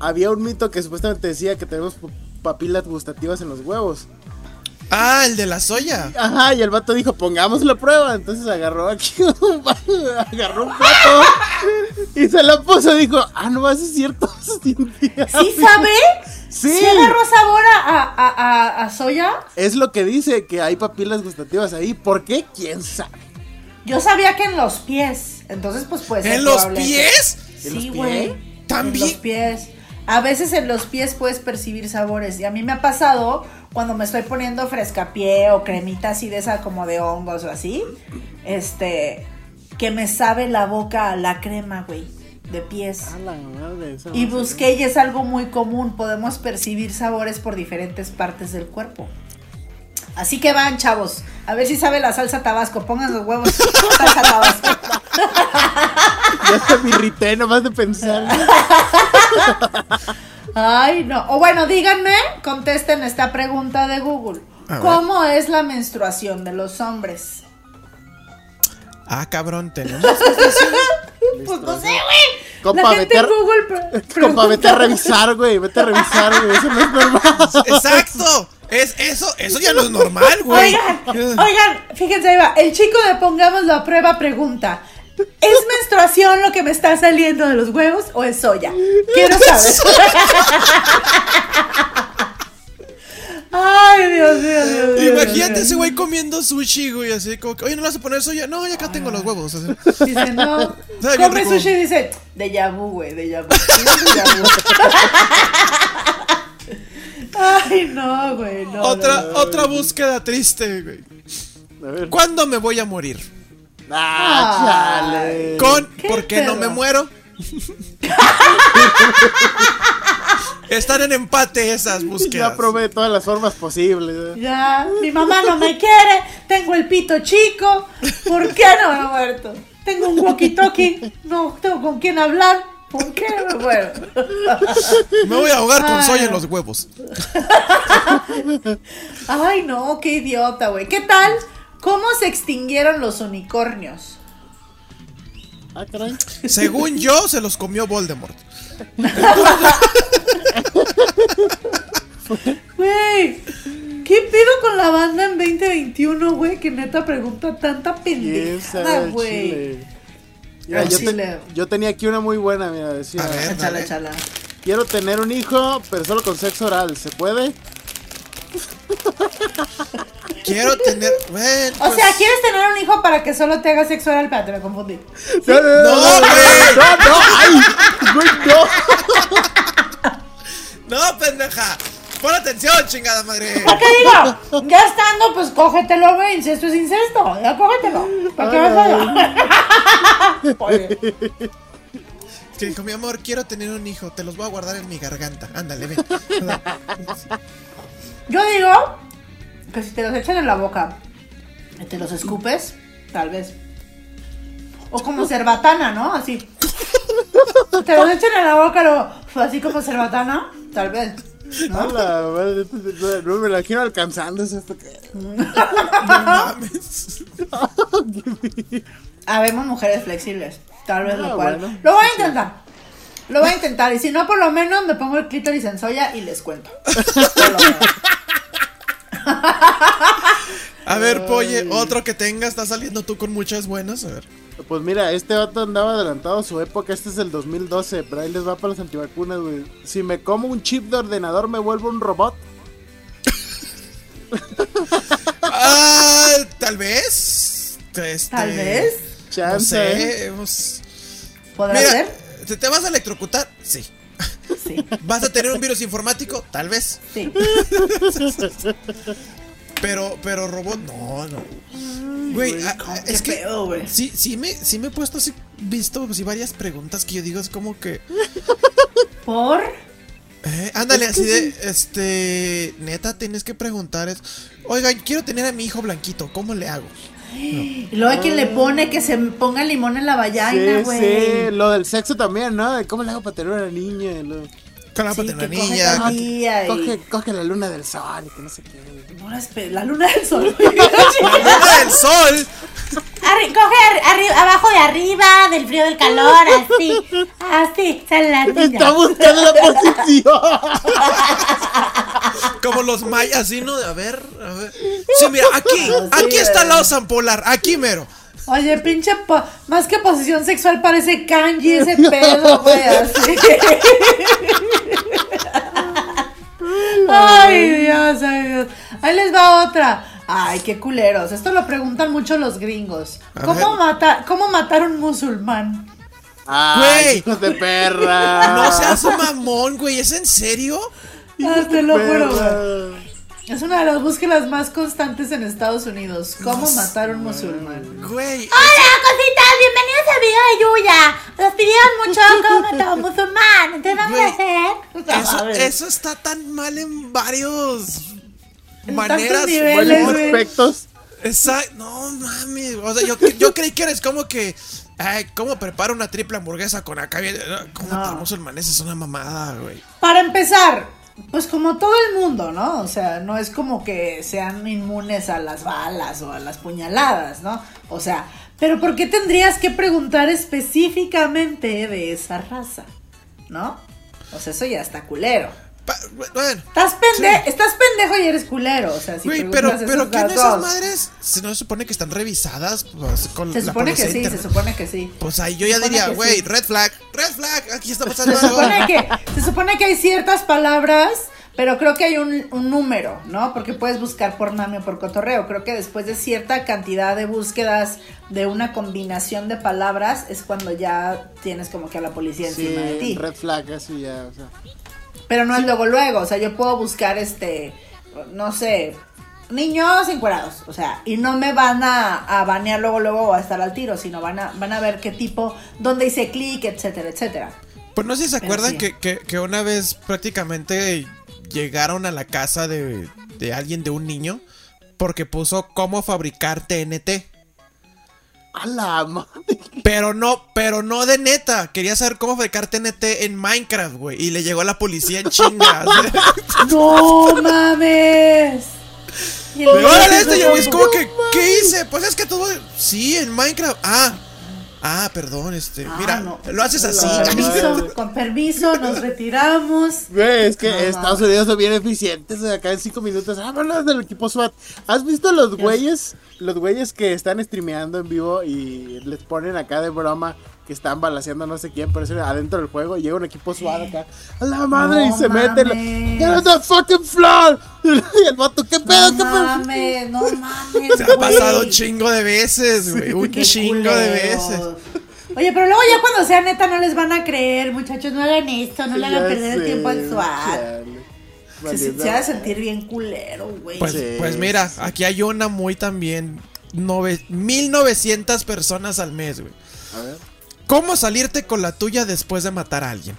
había un mito que supuestamente decía que tenemos papilas gustativas en los huevos. Ah, el de la soya. Ajá, y el vato dijo, pongamos la prueba. Entonces agarró aquí, [LAUGHS] un agarró un plato y se la puso y dijo, ah, no, eso es cierto. [LAUGHS] ¿Sí bien". sabe? Sí. ¿Sí agarró sabor a, a, a, soya? Es lo que dice, que hay papilas gustativas ahí. ¿Por qué? ¿Quién sabe? Yo sabía que en los pies. Entonces, pues puede ser ¿En los pies? ¿En los Sí, güey. ¿También? En los pies. A veces en los pies puedes percibir sabores. Y a mí me ha pasado cuando me estoy poniendo frescapié o cremita así de esa como de hongos o así. Este. Que me sabe la boca la crema, güey. De pies. Y busqué y es algo muy común. Podemos percibir sabores por diferentes partes del cuerpo. Así que van, chavos. A ver si sabe la salsa tabasco. Pongan los huevos. [LAUGHS] salsa tabasco. Ya hasta me irrité nomás de pensar. [LAUGHS] Ay, no. O bueno, díganme, contesten esta pregunta de Google. A. ¿Cómo es la menstruación de los hombres? Ah, cabrón, tenemos. [LAUGHS] Pues no sé, güey. Compa, La gente vete a- en Google pre- [LAUGHS] Compa, vete a revisar, güey. Vete a revisar, güey. Eso no es normal. [LAUGHS] Exacto. Es eso, eso ya no es normal, güey. Oigan, oigan, fíjense ahí va. El chico de Pongamos la prueba pregunta. ¿Es menstruación lo que me está saliendo de los huevos o es soya? Quiero saber. Ay, Dios mío, Dios mío. Imagínate Dios ese güey comiendo sushi, güey, así como que, oye, ¿no le vas a poner soya? No, ya acá tengo los huevos. así. Dice, no. [LAUGHS] Come sushi y dice, de vu, güey, de vu. [LAUGHS] Ay, no, güey, no. otra, no, no. otra búsqueda triste, güey. A ver. ¿Cuándo me voy a morir? Ah, chale. Con ¿Qué ¿Por qué no me muero? [LAUGHS] Están en empate esas búsquedas. Ya probé de todas las formas posibles. ¿eh? Ya, mi mamá no me quiere, tengo el pito chico, ¿por qué no me he muerto? Tengo un walkie-talkie, no tengo con quién hablar, ¿por qué no me muero? Me voy a ahogar con Ay. soya en los huevos. [LAUGHS] Ay, no, qué idiota, güey. ¿Qué tal? ¿Cómo se extinguieron los unicornios? Ah, caray. Según yo, se los comió Voldemort. Güey, ¿qué pedo con la banda en 2021, güey? Que neta pregunta tanta ¿Quién sabe pendejada, güey. Mira, yo, te- chile. yo tenía aquí una muy buena, mira, decía, A ver. Échala, dale. échala. quiero tener un hijo, pero solo con sexo oral, ¿se puede? Quiero tener. Bueno, O pues, sea, ¿quieres tener un hijo para que solo te haga sexo oral? Espérate, me confundí. No, no, no, No, no, güey. no, no, ay, güey, no. No, pendeja. Pon atención, chingada madre. ¿Para qué digo? Ya estando, pues cógetelo, güey. Incesto es incesto. Ya cógetelo. ¿Para qué vas a Oye, Que dijo, mi amor, quiero tener un hijo. Te los voy a guardar en mi garganta. Ándale, ven. Yo digo que si te los echan en la boca y te los escupes, tal vez. O como cerbatana, ¿no? Así. Te los echan en la boca, luego, así como cerbatana, tal vez. A la madre, no me la quiero alcanzando. esto que- No mames. [LAUGHS] Habemos mujeres flexibles. Tal vez Ah, lo cual. bueno. Lo voy a intentar. Lo voy a intentar. Y si no, por lo menos me pongo el clítoris en soya y les cuento. [LAUGHS] A ver, Polle, otro que tenga. Está saliendo tú con muchas buenas. A ver. Pues mira, este vato andaba adelantado a su época. Este es el 2012. Pero ahí les va para los antivacunas, güey. Si me como un chip de ordenador, ¿me vuelvo un robot? [LAUGHS] Ah, tal vez. Este, Tal vez. No Chance. ¿eh? sé. hemos- ¿Podrá Mira, ser? ¿te, te vas a electrocutar? Sí. Sí. ¿Vas a tener un virus informático? Tal vez. Sí. Pero, pero robot, no, no. Güey, a- a- es que pedo, güey. sí, sí me, sí me he puesto así, visto así varias preguntas que yo digo es como que, ¿Por? eh, ándale, así de, este, neta, tienes que preguntar es, oigan, quiero tener a mi hijo blanquito, ¿cómo le hago? Y luego hay quien le pone que se ponga limón en la Sí, güey. sí, lo del sexo también, ¿no? De ¿Cómo le hago para tener una niña? Lo- ¿Cómo le hago Sí, coge niña? y- Coge, coge la luna del sol y que no sé qué. No, la luna del sol. [LAUGHS] ¡La luna del sol! Arri- coge arri- abajo de arriba, del frío del calor, así. Así, sale la niña. Está buscando la posición. [LAUGHS] Como los mayas, así, ¿no? A ver, a ver. Sí, mira, aquí, aquí está el oso polar, aquí mero. Oye, pinche, po- más que posición sexual parece kanji ese [LAUGHS] pedo, güey, así. [LAUGHS] Ay, Dios, ay, Dios. Ahí les va otra. Ay, qué culeros. Esto lo preguntan mucho los gringos. ¿Cómo, ver. mata, ¿Cómo matar a un musulmán? Ay, Güey. hijos de perra. No seas mamón, güey, ¿es en serio? Ah, te lo juro, güey. Es una de las búsquedas más constantes en Estados Unidos. ¿Cómo matar a un musulmán? Güey, Hola, cositas, bienvenidos al video de Yuya. Nos pidieron mucho cómo matar a un musulmán. Entonces vamos Güey. a hacer. eso, A eso está tan mal en varios En maneras. niveles. Varios aspectos. Exacto, no mami. O sea, yo, yo creí que eres como que. Ay, ¿cómo preparo una triple hamburguesa con acá? bien- ¿Cómo No. matar musulmanes? Es una mamada, güey. Para empezar, pues como todo el mundo, ¿no? O sea, no es como que sean inmunes a las balas o a las puñaladas, ¿no? O sea, pero ¿por qué tendrías que preguntar específicamente de esa raza? ¿No? O sea, eso ya está culero. Bueno, Estás, pende Sí. estás pendejo y eres culero. O sea, si güey, pero, pero esas ¿qué en esas madres? ¿Se no se supone que están revisadas pues, con Se la supone que sí, se supone que sí. Pues ahí yo ya diría, güey, sí. red flag, red flag, aquí está pasando Se algo. supone que, se supone que hay ciertas palabras, pero creo que hay un, un número, ¿no? Porque puedes buscar por mame o por cotorreo. Creo que después de cierta cantidad de búsquedas de una combinación de palabras es cuando ya tienes como que a la policía Sí, encima de ti. red flag, así ya, o sea. Pero no es luego luego, o sea, yo puedo buscar este, no sé, niños encuerados, o sea, y no me van a, a banear luego luego o a estar al tiro, sino van a, van a ver qué tipo, dónde hice clic, etcétera, etcétera. Pues no sé si se Pero acuerdan sí. que, que- que una vez prácticamente llegaron a la casa de, de alguien, de un niño, porque puso cómo fabricar TNT. A la madre. Pero no, pero no de neta. Quería saber cómo fabricar TNT en Minecraft, güey. Y le llegó la policía en chingas. [LAUGHS] ¡No mames! Y el Pero órale este, yo, es como que, ¿qué hice? Pues es que todo. Sí, en Minecraft. Ah, ah, perdón, este. Ah, mira, no. lo haces así. Con permiso, con permiso, nos retiramos. Güey, es que No, Estados Unidos son bien eficientes. Acá en cinco minutos. Vámonos del equipo SWAT. ¿Has visto los güeyes? Los güeyes que están streameando en vivo y les ponen acá de broma que están balaseando a no sé quién, pero era adentro del juego y llega un equipo suave acá. A la madre No y se mete. mames. Get on the fucking floor. [LAUGHS] Y el vato, ¿qué pedo? No ¿Qué pedo? mames, no [LAUGHS] mames. Se ha pasado un chingo de veces, güey. Un chingo de veces. Oye, pero luego ya cuando sea neta no les van a creer, muchachos, no hagan esto, no le hagan perder el tiempo al SWAT. Se, va a sentir bien culero, güey. Pues, Sí, pues mira, sí. aquí hay una muy también. Nove, 1900 personas al mes, güey. A ver. ¿Cómo salirte con la tuya después de matar a alguien?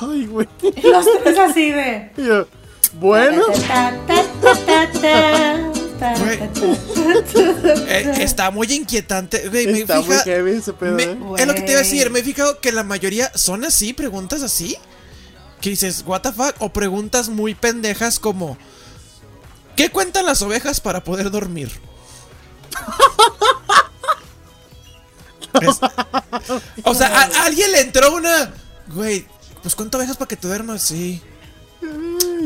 Ay, güey. Los tres así de. Bueno. Eh, está muy inquietante, güey. Me Está muy fija- heavy ese pedo, me- ¿eh? es lo que te iba a decir. Me he fijado que la mayoría son así, preguntas así. Que dices, ¿What the fuck? O preguntas muy pendejas como: ¿Qué cuentan las ovejas para poder dormir? [LAUGHS] Es- o sea, a, a alguien le entró una. Güey, pues cuenta ovejas para que te duermas, sí.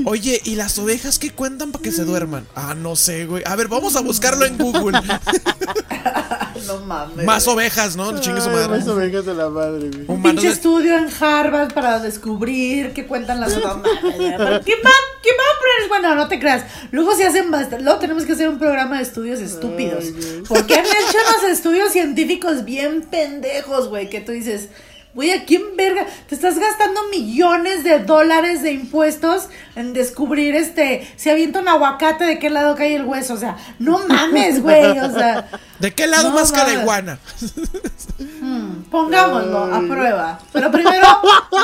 Oye, ¿y las ovejas qué cuentan para que se duerman? Ah, no sé, güey. A ver, vamos a buscarlo en Google. [LAUGHS] No mames. Más ovejas, ¿no? Chingue su Ay, madre. Más ovejas de la madre, güey. Un pinche de- estudio en Harvard para descubrir qué cuentan las [LAUGHS] mames, güey. Bueno, no te creas. Luego se hacen bastante. Luego tenemos que hacer un programa de estudios estúpidos. Porque han hecho unos estudios científicos bien pendejos, güey. Que tú dices, güey, ¿a quién verga? Te estás gastando millones de dólares de impuestos en descubrir este. Se avienta un aguacate de qué lado cae el hueso. O sea, no mames, güey. O sea. ¿De qué lado No más mames. caleguana? Pongámoslo a prueba. Pero primero,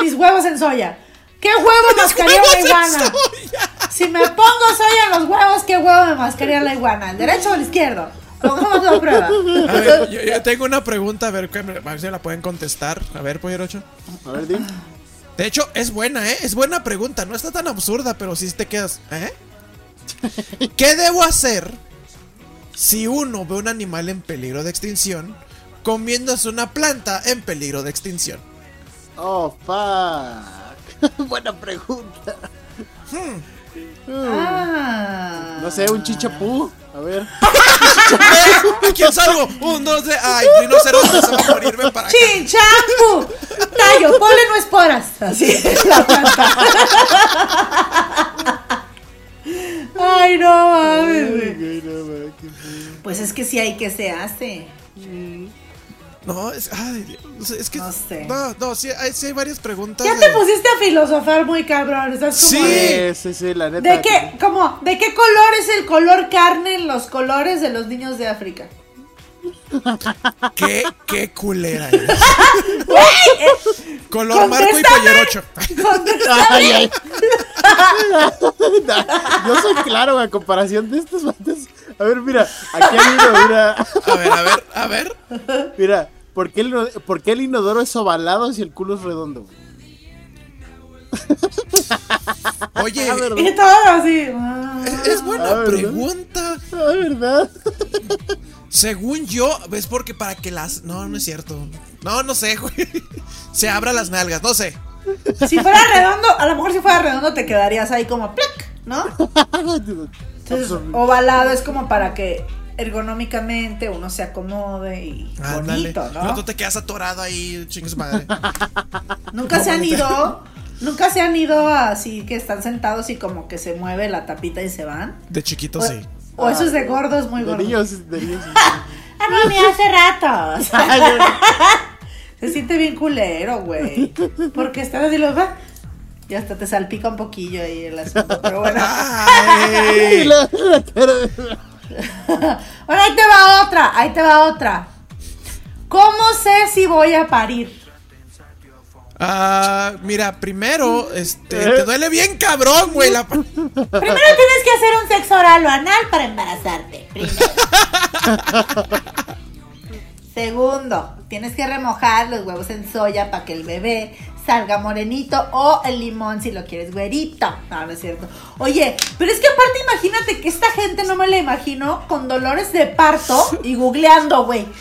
mis huevos en soya. ¿Qué huevo la [LAUGHS] en iguana? Si me pongo soya en los huevos, ¿qué huevo me mascaría la iguana? ¿El derecho o el izquierdo? Pongámoslo a prueba. A ver, [LAUGHS] yo, yo tengo una pregunta, a ver, a ver si la pueden contestar. A ver, Pollerocho. A ver, di. De hecho, es buena, ¿eh? Es buena pregunta. No está tan absurda, pero sí te quedas. ¿Eh? [LAUGHS] ¿Qué debo hacer si uno ve un animal en peligro de extinción comiéndose una planta en peligro de extinción? Oh, fuck. [LAUGHS] Buena pregunta. Ah. No sé, un chichapú. A ver. [LAUGHS] ¿A quién salgo? Un, dos, tres. Ay, rinoceronte se va a morir. Ven para acá. ¡Chinchampú! Tallo, polen o esporas. Así es la planta. Ay, no mames. Pues es que sí hay que se hace. No, es, ay, Dios, es que. No sé. No, no, sí hay, sí hay varias preguntas. Ya te pusiste a filosofar muy cabrón. Estás como Sí. de- Sí, sí, la neta. ¿De qué, como, ¿De qué color es el color carne en los colores de los niños de África? ¿Qué, qué culera eres. [LAUGHS] Color marco y pollerocho. Ay, ay. [LAUGHS] Yo soy claro a comparación de estos vatos. A ver, mira, aquí hay uno, mira. A ver, a ver, a ver. Mira, ¿por qué, el, por qué el inodoro es ovalado si el culo es redondo? güey? [LAUGHS] Oye, Ah. Y todo así. ah. es, es buena Ah, pregunta. Ah, ¿verdad? Según yo, es porque para que las. No, no es cierto. No, no sé, güey. [LAUGHS] Se abra las nalgas, no sé. Si fuera redondo, a lo mejor si fuera redondo te quedarías ahí como plac, ¿no? [LAUGHS] Entonces, ovalado es como para que ergonómicamente uno se acomode y Ándale. bonito, No, ¿no? tú te quedas atorado ahí, chingues madre. [LAUGHS] Nunca se han ido, nunca se han ido así que están sentados y como que se mueve la tapita y se van. De chiquito, O, sí. o eso es de gordos muy De gordos. niños, de niños. [LAUGHS] Ah, no, mira, hace rato. O [LAUGHS] sea, se siente bien culero, güey. Porque estás así, lo va. Y hasta te salpica un poquillo ahí el asunto. Pero bueno. Ay. la- la cara de- Bueno, ahí te va otra, ahí te va otra. ¿Cómo sé si voy a parir? Ah, mira, primero, este, te duele bien cabrón, güey. La... Primero tienes que hacer un sexo oral o anal para embarazarte. Primero. [LAUGHS] Segundo, tienes que remojar los huevos en soya para que el bebé salga morenito o el limón si lo quieres güerito. No, no es cierto. Oye, pero es que aparte imagínate que esta gente no me la imagino con dolores de parto y googleando, güey. [LAUGHS]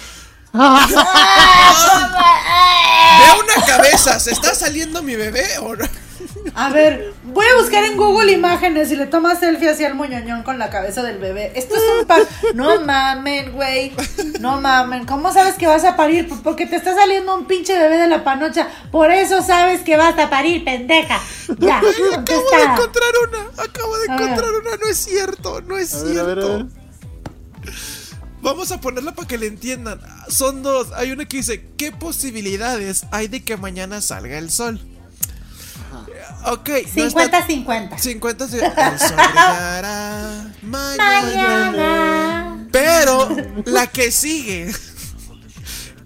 [LAUGHS] Veo una cabeza, ¿se está saliendo mi bebé o no? A ver, voy a buscar en Google imágenes y le tomas selfie hacia el moñoñón con la cabeza del bebé. Esto es un par. No mamen, güey. No mamen. ¿Cómo sabes que vas a parir? Pues Porque te está saliendo un pinche bebé de la panocha. Por eso sabes que vas a parir, pendeja. Ya, [LAUGHS] Acabo de encontrar una, acabo de A ver. encontrar una, no es cierto, no es A ver, a cierto. ver, a ver. Vamos a ponerla para que le entiendan. Son dos. Hay una que dice, ¿qué posibilidades hay de que mañana salga el sol? Ok. no está- 50-50. 50 sí, El sol brillará mañana. Mañana. Pero la que sigue.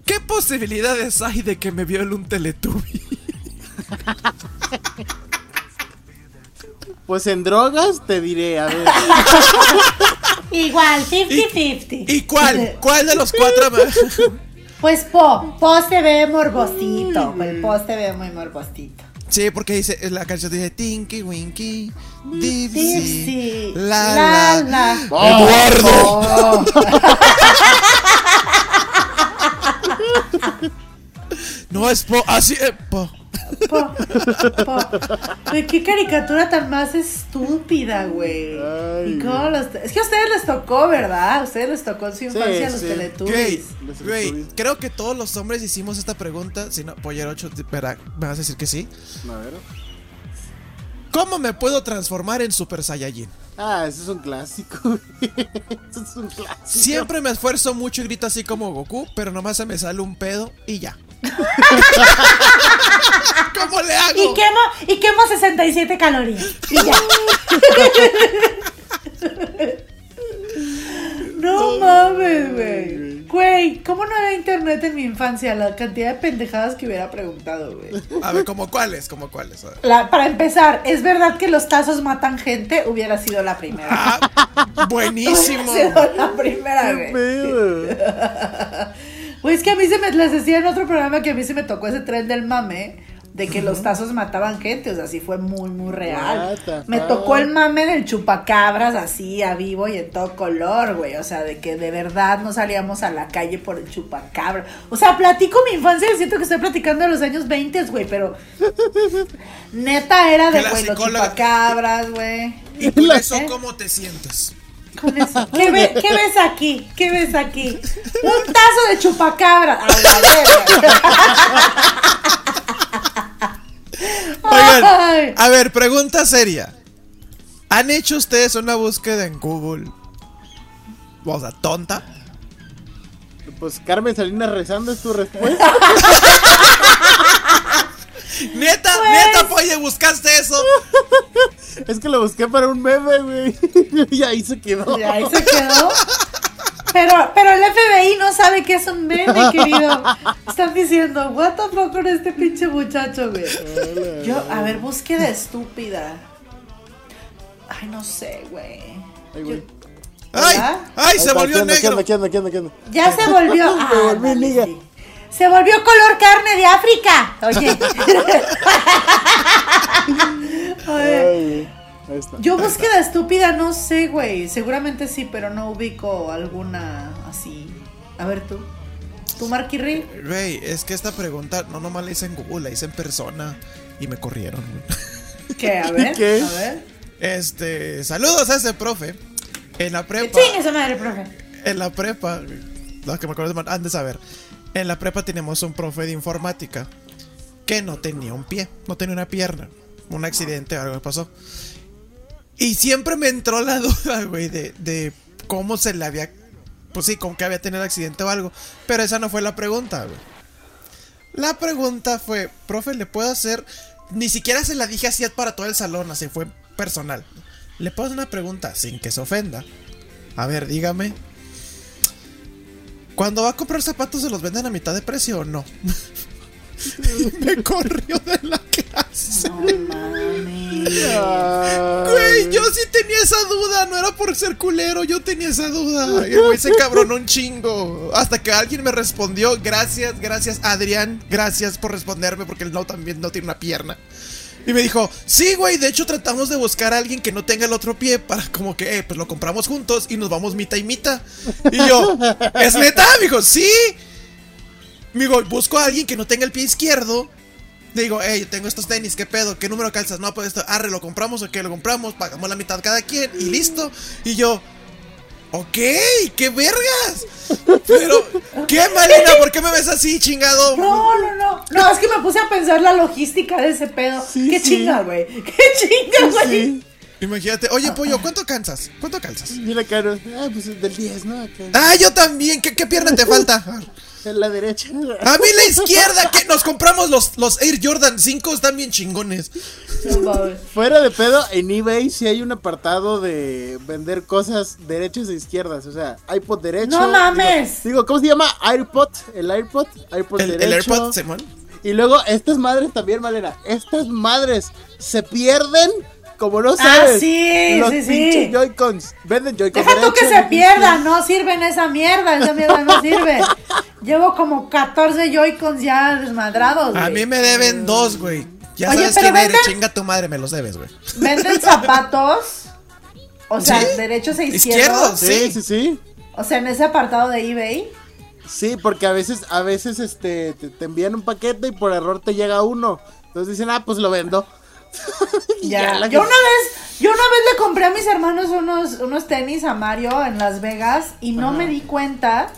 ¿Qué posibilidades hay de que me viole un Teletubby? [LAUGHS] Pues en drogas te diré, a ver. [LAUGHS] Igual, 50-50. ¿Y cuál? ¿Cuál de los cuatro? me- [LAUGHS] Pues Po, Po se ve morbosito, el Po se ve muy morbosito. Sí, porque dice, la canción dice Tinky Winky, Dipsy, Dipsy, la la, la. la. Eduardo. [LAUGHS] No es po, así es po. Po, Po. Güey, qué caricatura tan más estúpida, güey. Ay, Y cómo los- Es que a ustedes les tocó, ¿verdad? A ustedes les tocó en su infancia los sí. Güey, Teletubbies. Güey, creo que todos los hombres hicimos esta pregunta. Si no, Poller 8, espera, ¿me vas a decir que sí? A ver. ¿Cómo me puedo transformar en Super Saiyajin? Ah, ese es un clásico. [LAUGHS] Eso es un clásico. Siempre me esfuerzo mucho y grito así como Goku, pero nomás se me sale un pedo y ya. [LAUGHS] ¿Cómo le hago? Y quemo, y quemo 67 calorías. Y ya. [LAUGHS] no mames, güey. Güey, ¿cómo no había internet en mi infancia? La cantidad de pendejadas que hubiera preguntado, güey. A ver, ¿cómo cuáles? ¿Cómo cuáles? La- para empezar, ¿es verdad que los tazos matan gente? Hubiera sido la primera. Ah, buenísimo. [LAUGHS] Hubiera sido la primera, ¿Qué güey. Güey, es que a mí se me, les decía en otro programa que a mí se me tocó ese tren del mame de que los tazos mataban gente, o sea, sí fue muy, muy real. What Me tocó el mame del chupacabras así a vivo y en todo color, güey, o sea, de que de verdad no salíamos a la calle por el chupacabra. O sea, platico mi infancia y siento que estoy platicando de los años 20, güey, pero [LAUGHS] neta era de, güey, los chupacabras, güey. ¿Y [LAUGHS] con eso cómo te sientes? Con eso. [LAUGHS] ¿Qué, ve- qué ves aquí? ¿Qué ves aquí? Un tazo de chupacabra. A la verga. Oigan, Ay. a ver, pregunta seria. ¿Han hecho ustedes una búsqueda en Google? O sea, tonta. Pues Carmen Salinas rezando es tu respuesta. [LAUGHS] Neta, Pues- neta, oye, buscaste eso. Es que lo busqué para un meme, güey. [LAUGHS] y ahí se quedó. Y ahí se quedó. Pero, pero el FBI no sabe que es un meme, querido. Están diciendo, what the fuck con este pinche muchacho, güey. Yo, a ver, búsqueda estúpida. Ay, no sé, güey. Ay, güey. ¡Ay! Se volvió ¿qué onda, ¿Qué negro. Ya se volvió. [LAUGHS] Ah. Se volvió color carne de África. Oye. [LAUGHS] Ay. Ahí está. Yo búsqueda estúpida, no sé, güey. Seguramente sí, pero no ubico alguna así. A ver tú. ¿Tú, Marquirri? Güey, es que esta pregunta no nomás la hice en Google, la hice en persona y me corrieron. [LAUGHS] ¿Qué? A ver. ¿Qué? A ver. Este, saludos a ese profe. En la prepa, chingue esa madre, profe. en la prepa, los que me acuerdo han de saber. En la prepa tenemos un profe de informática que no tenía un pie, no tenía una pierna. Un accidente o algo le pasó. Y siempre me entró la [LAUGHS] duda, güey, de, de cómo se le había. Pues sí, como que había tenido accidente o algo. Pero esa no fue la pregunta, güey. La pregunta fue, profe, ¿le puedo hacer? Ni siquiera se la dije así para todo el salón, así fue personal. ¿Le puedo hacer una pregunta sin que se ofenda? A ver, dígame. Cuando va a comprar zapatos se los venden a mitad de precio o no? [LAUGHS] [LAUGHS] Me corrió de la clase. No mames. Güey, yo sí tenía esa duda, no era por ser culero, yo tenía esa duda. Y el güey se cabronó un chingo. Hasta que alguien me respondió, gracias, gracias Adrián, gracias por responderme porque él no también no tiene una pierna. Y me dijo, sí, güey, de hecho tratamos de buscar a alguien que no tenga el otro pie para como que, eh, pues lo compramos juntos y nos vamos mitad y mitad. Y yo, ¿es neta? Me dijo, sí. Me dijo, busco a alguien que no tenga el pie izquierdo Digo, hey, tengo estos tenis, ¿qué pedo? ¿Qué número calzas? No, pues esto, arre, ¿lo compramos o qué? Lo compramos, pagamos la mitad cada quien y listo. Y yo, ok, qué vergas. Pero, ¿qué, Malena? ¿Por qué me ves así, chingado? No, no, no. No, es que me puse a pensar la logística de ese pedo. Sí, qué sí. chinga, güey. [LAUGHS] Qué chinga, güey. Sí. Imagínate, oye, pollo, ¿cuánto calzas? ¿Cuánto calzas? Mira, Caro. Ah, pues del 10, ¿no? Acá. Ah, yo también, ¿qué, qué pierna te falta? [LAUGHS] En la derecha. A mí la izquierda, que nos compramos los, los Air Jordan 5, están bien chingones. Fuera de pedo, en eBay sí hay un apartado de vender cosas derechas e izquierdas. O sea, iPod derecho. No mames. Digo, digo, ¿cómo se llama? AirPod. El AirPod. AirPod El, el derecho. AirPod, Simón. Y luego estas madres también, Malena. Estas madres se pierden como no sabes. Ah, sí, Los sí, sí. Joy-Cons. Venden Joy-Cons Deja tú que se pierda, no sirven esa mierda, esa mierda no sirve. Llevo como 14 Joy-Cons ya desmadrados. A güey. mí me deben dos, güey. Ya Oye, sabes pero quién eres, venden- chinga tu madre, me los debes, güey. Venden zapatos, o sea, ¿Sí? derechos e Izquierdos. izquierdos. Sí, Sí. sí, sí. O sea, en ese apartado de eBay. Sí, porque a veces, a veces este, te, te envían un paquete y por error te llega uno. Entonces dicen, ah, pues lo vendo. Y [LAUGHS] Ya. Yo una vez, yo una vez le compré a mis hermanos unos, unos tenis a Mario en Las Vegas y no me di cuenta.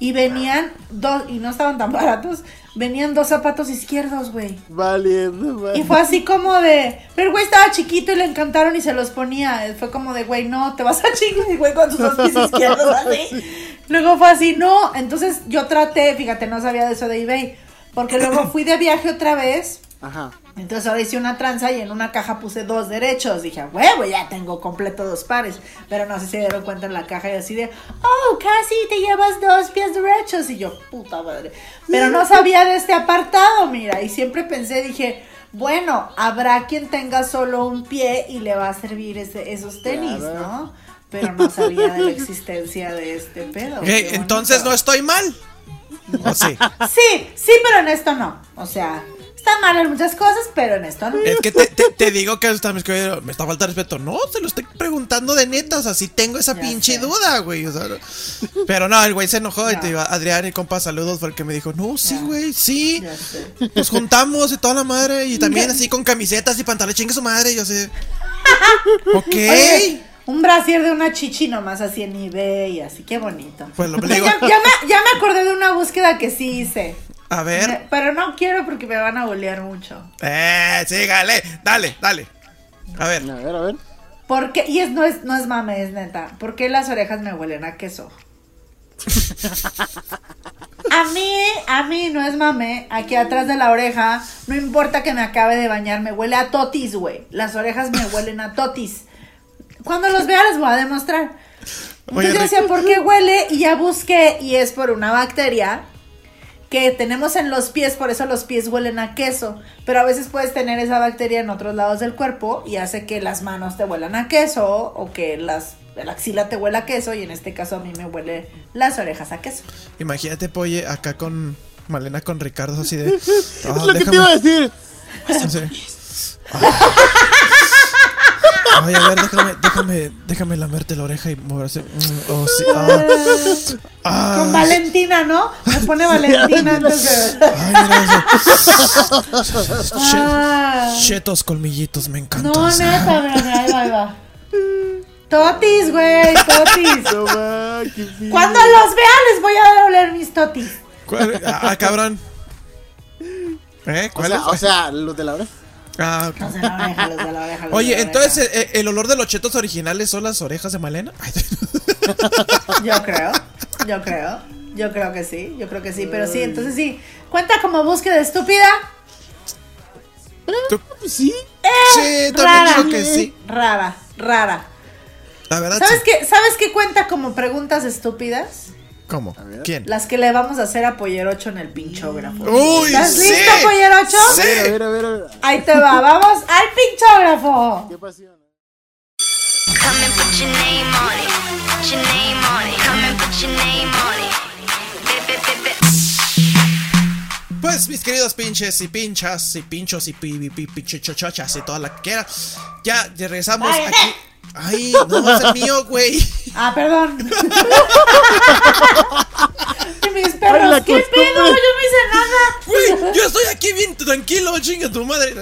Y venían dos, y no estaban tan baratos, venían dos zapatos izquierdos, güey. Valiendo, Y valiendo. fue así como de, pero güey estaba chiquito y le encantaron y se los ponía. Fue como de, güey, no, te vas a chingar, güey, con tus dos pies [LAUGHS] izquierdos así. Luego fue así, no. Entonces yo traté, fíjate, no sabía de eso de eBay. Porque luego [CLEARS THROAT] fui de viaje otra vez. Ajá. Entonces ahora hice una tranza y en una caja puse dos derechos. Dije, "A huevo, ya tengo completo dos pares. Pero no sé si se dieron cuenta en la caja y así de, oh, casi te llevas dos pies derechos. Y yo, puta madre. Pero no sabía de este apartado, mira. Y siempre pensé, dije, bueno, habrá quien tenga solo un pie y le va a servir ese- esos tenis, Claro. ¿no? Pero no sabía de la existencia de este pedo. Ok, Qué entonces no estoy mal. ¿O sí? Sí, sí, pero en esto no. O sea, está mal en muchas cosas, pero en esto no. Es que te, te- te digo que está- me está falta de respeto. No, se lo estoy preguntando de neta. O sea, sí tengo esa Ya pinche sé. duda, güey. O sea, no. pero no, el güey se enojó y te iba, Adrián y compa, saludos, fue el que me dijo, no, sí, Ya. güey, sí. Nos juntamos y toda la madre. Y también así con camisetas y pantalones, chingue su madre. Y yo sé. [LAUGHS] Ok. Oye, un brasier de una chichi nomás así en eBay, así, qué bonito. Pues lo [LAUGHS] Ya, ya me, ya me acordé de una búsqueda que sí hice. A ver. Pero no quiero porque me van a bolear mucho. Eh, sígale. Dale, dale. A ver. A ver, a ver. Porque, y es, no, es, no es mame, es neta. ¿Por qué las orejas me huelen a queso? [LAUGHS] A mí, a mí no es mame. Aquí atrás de la oreja, no importa que me acabe de bañar, me huele a totis, güey. Las orejas me huelen a totis. Cuando los vea les voy a demostrar. Entonces yo decía, ¿por qué huele? Y ya busqué y es por una bacteria que tenemos en los pies, por eso los pies huelen a queso. Pero a veces puedes tener esa bacteria en otros lados del cuerpo y hace que las manos te huelan a queso o que las, la axila te huela a queso y en este caso a mí me huele las orejas a queso. Imagínate, Polle, acá con Malena, con Ricardo, así de. "Ah, [LAUGHS] es lo que te iba a decir. [LAUGHS] Sí. [LAUGHS] Ay, a ver, déjame, déjame, déjame lamerte la oreja y moverse. Mm, Oh, sí. Ah. Ah. Con Valentina, ¿no? Me pone Valentina antes de... Ay, mira eso. Che- Ah. Chetos colmillitos, me encantan. No, neta, mira, mira, ahí va, ahí va. Totis, güey, totis. No, ma, qué fino. Cuando los vea les voy a oler mis totis. ¿Cuál? Ah, cabrón. ¿Eh? O ¿Cuál sea, es? o sea, los de la oreja. Ah, ok. Los de la oreja, los de la oreja. los de Oye, la entonces oreja. eh, eh, el olor de los chetos originales son las orejas de Malena. Ay, [LAUGHS] Yo creo, yo creo, yo creo que sí, yo creo que sí, pero sí, entonces sí. ¿Cuenta como búsqueda estúpida? tú- Sí. Sí, también rara. digo que sí. Rara, rara. La verdad, ¿Sabes sí. qué, ¿Sabes qué cuenta como preguntas estúpidas? ¿Cómo? ¿Quién? Las que le vamos a hacer a Pollerocho en el pinchógrafo. Uy, ¿Estás sí. listo, Pollerocho? Sí. A ver, a ver, a ver, a ver. Ahí te va, vamos al pinchógrafo. Qué pasión. Come and put your name on it. Put your name on it. Come and put your name on it. Bip, bip, bip, bip. Pues mis queridos pinches y pinchas y pinchos y pi, pi, y toda la que quiera. Ya, ya regresamos Ay, aquí. [LAUGHS] Ay, no es el mío, güey. Ah, perdón. [LAUGHS] mis perros, Ay, ¿qué costumbre. pedo? Yo no hice nada. Güey, yo estoy aquí bien tranquilo chinga tu madre.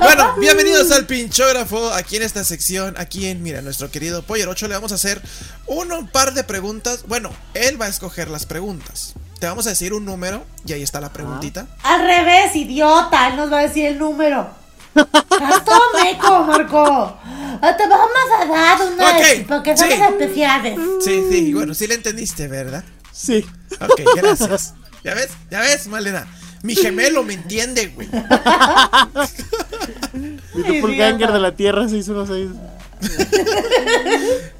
Bueno, bienvenidos al pinchógrafo. Aquí en esta sección, aquí en, mira, nuestro querido Poller 8 le vamos a hacer un, par de preguntas. Bueno, él va a escoger las preguntas. Te vamos a decir un número y ahí está la preguntita. Al revés, idiota. Él nos va a decir el número. Estás todo meco, Marco. Ah, Te vamos a dar una Ok, porque sí. somos especiales. Sí, sí, bueno, sí le entendiste, ¿verdad? Sí. Ok, gracias. ¿Ya ves? ¿Ya ves, Malena? Mi gemelo me entiende, güey. [LAUGHS] Mi doppelganger de la Tierra 616.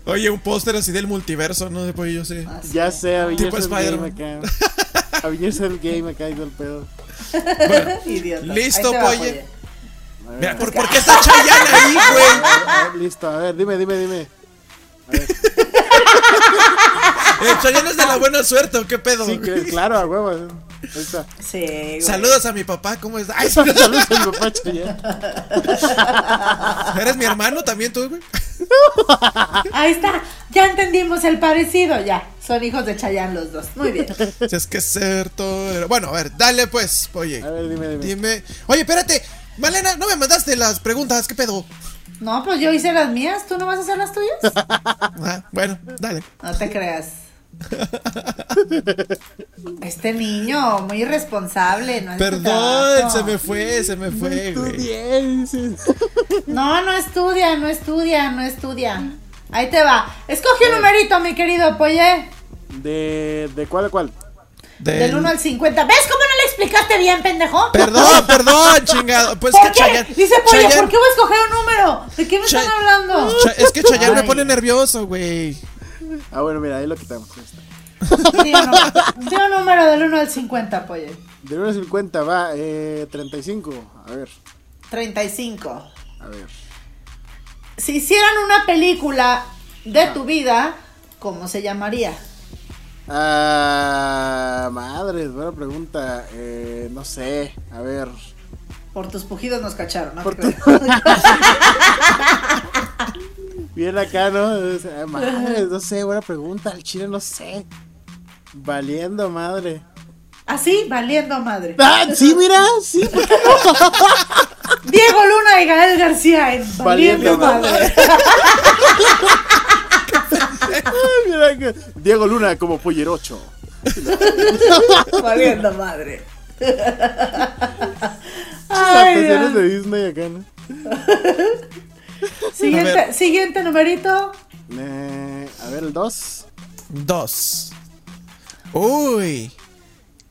Oye, un póster así del multiverso, ¿no? De pollo, sí. Ya sé, Avengers Spider-Man. acá. Avengers Endgame acá y todo el pedo. Bueno, Idiota. listo. Polle. Mira, ¿por, por qué está Chayanne ahí, [LAUGHS] güey? A ver, listo, a ver, dime, dime, dime. El Chayanne es de la buena suerte, ¿o qué pedo? Sí, que- claro, a huevo. Ahí está. Sí, güey. Saludos a mi papá, ¿cómo estás? Ay, [LAUGHS] Saludos a mi papá Chayanne. ¿Eres mi hermano también tú, güey? Ahí está. Ya entendimos el parecido. Ya. Son hijos de Chayanne los dos. Muy bien. Si es que es cierto. Bueno, a ver, dale pues, oye. A ver, dime, dime. Dime. Oye, espérate. Malena, no me mandaste las preguntas, ¿qué pedo? No, pues yo hice las mías. ¿Tú no vas a hacer las tuyas? [LAUGHS] Ah, bueno, dale. No te creas. Este niño, muy irresponsable. No su Perdón, se me fue, se me fue, güey. Estudié, dices. No, no estudia, no estudia, no estudia. Ahí te va. Escoge un numerito, mi querido Polle. ¿De, ¿De cuál a cuál? Del- Del 1 al 50. ¿Ves cómo no le explicaste bien, pendejo? Perdón, [LAUGHS] perdón, chingado. Pues ¿Por que qué? Chayanne. Dice Polle, Chayanne- ¿por qué voy a escoger un número? ¿De qué me Chay- están hablando? Cha- es que Chayanne me Ay. pone nervioso, güey. Ah, bueno, mira, ahí lo quitamos. Ahí está. Di un, número, di un número del 1 al 50, Polle. De 1 a 50 va eh, 35. A ver, 35. a ver. Si hicieran una película de tu vida, ¿cómo se llamaría? Ah, madre, buena pregunta. Eh, no sé, a ver. Por tus pujidos nos cacharon, ¿no? Por [LAUGHS] tu-. Bien acá, ¿no? O sea, madre, no sé, buena pregunta. Al chile no sé. Valiendo, madre. Así, valiendo madre. Ah, sí, mira, sí. [LAUGHS] Diego Luna y Gael García en Valiendo, Valiendo madre. [LAUGHS] [LAUGHS] Diego Luna como pollerocho. Valiendo madre. [LAUGHS] Las Ay, canciones Dios. de Disney acá, ¿no? [LAUGHS] Siguiente, siguiente numerito. Eh, a ver, el 2. Dos. Uy.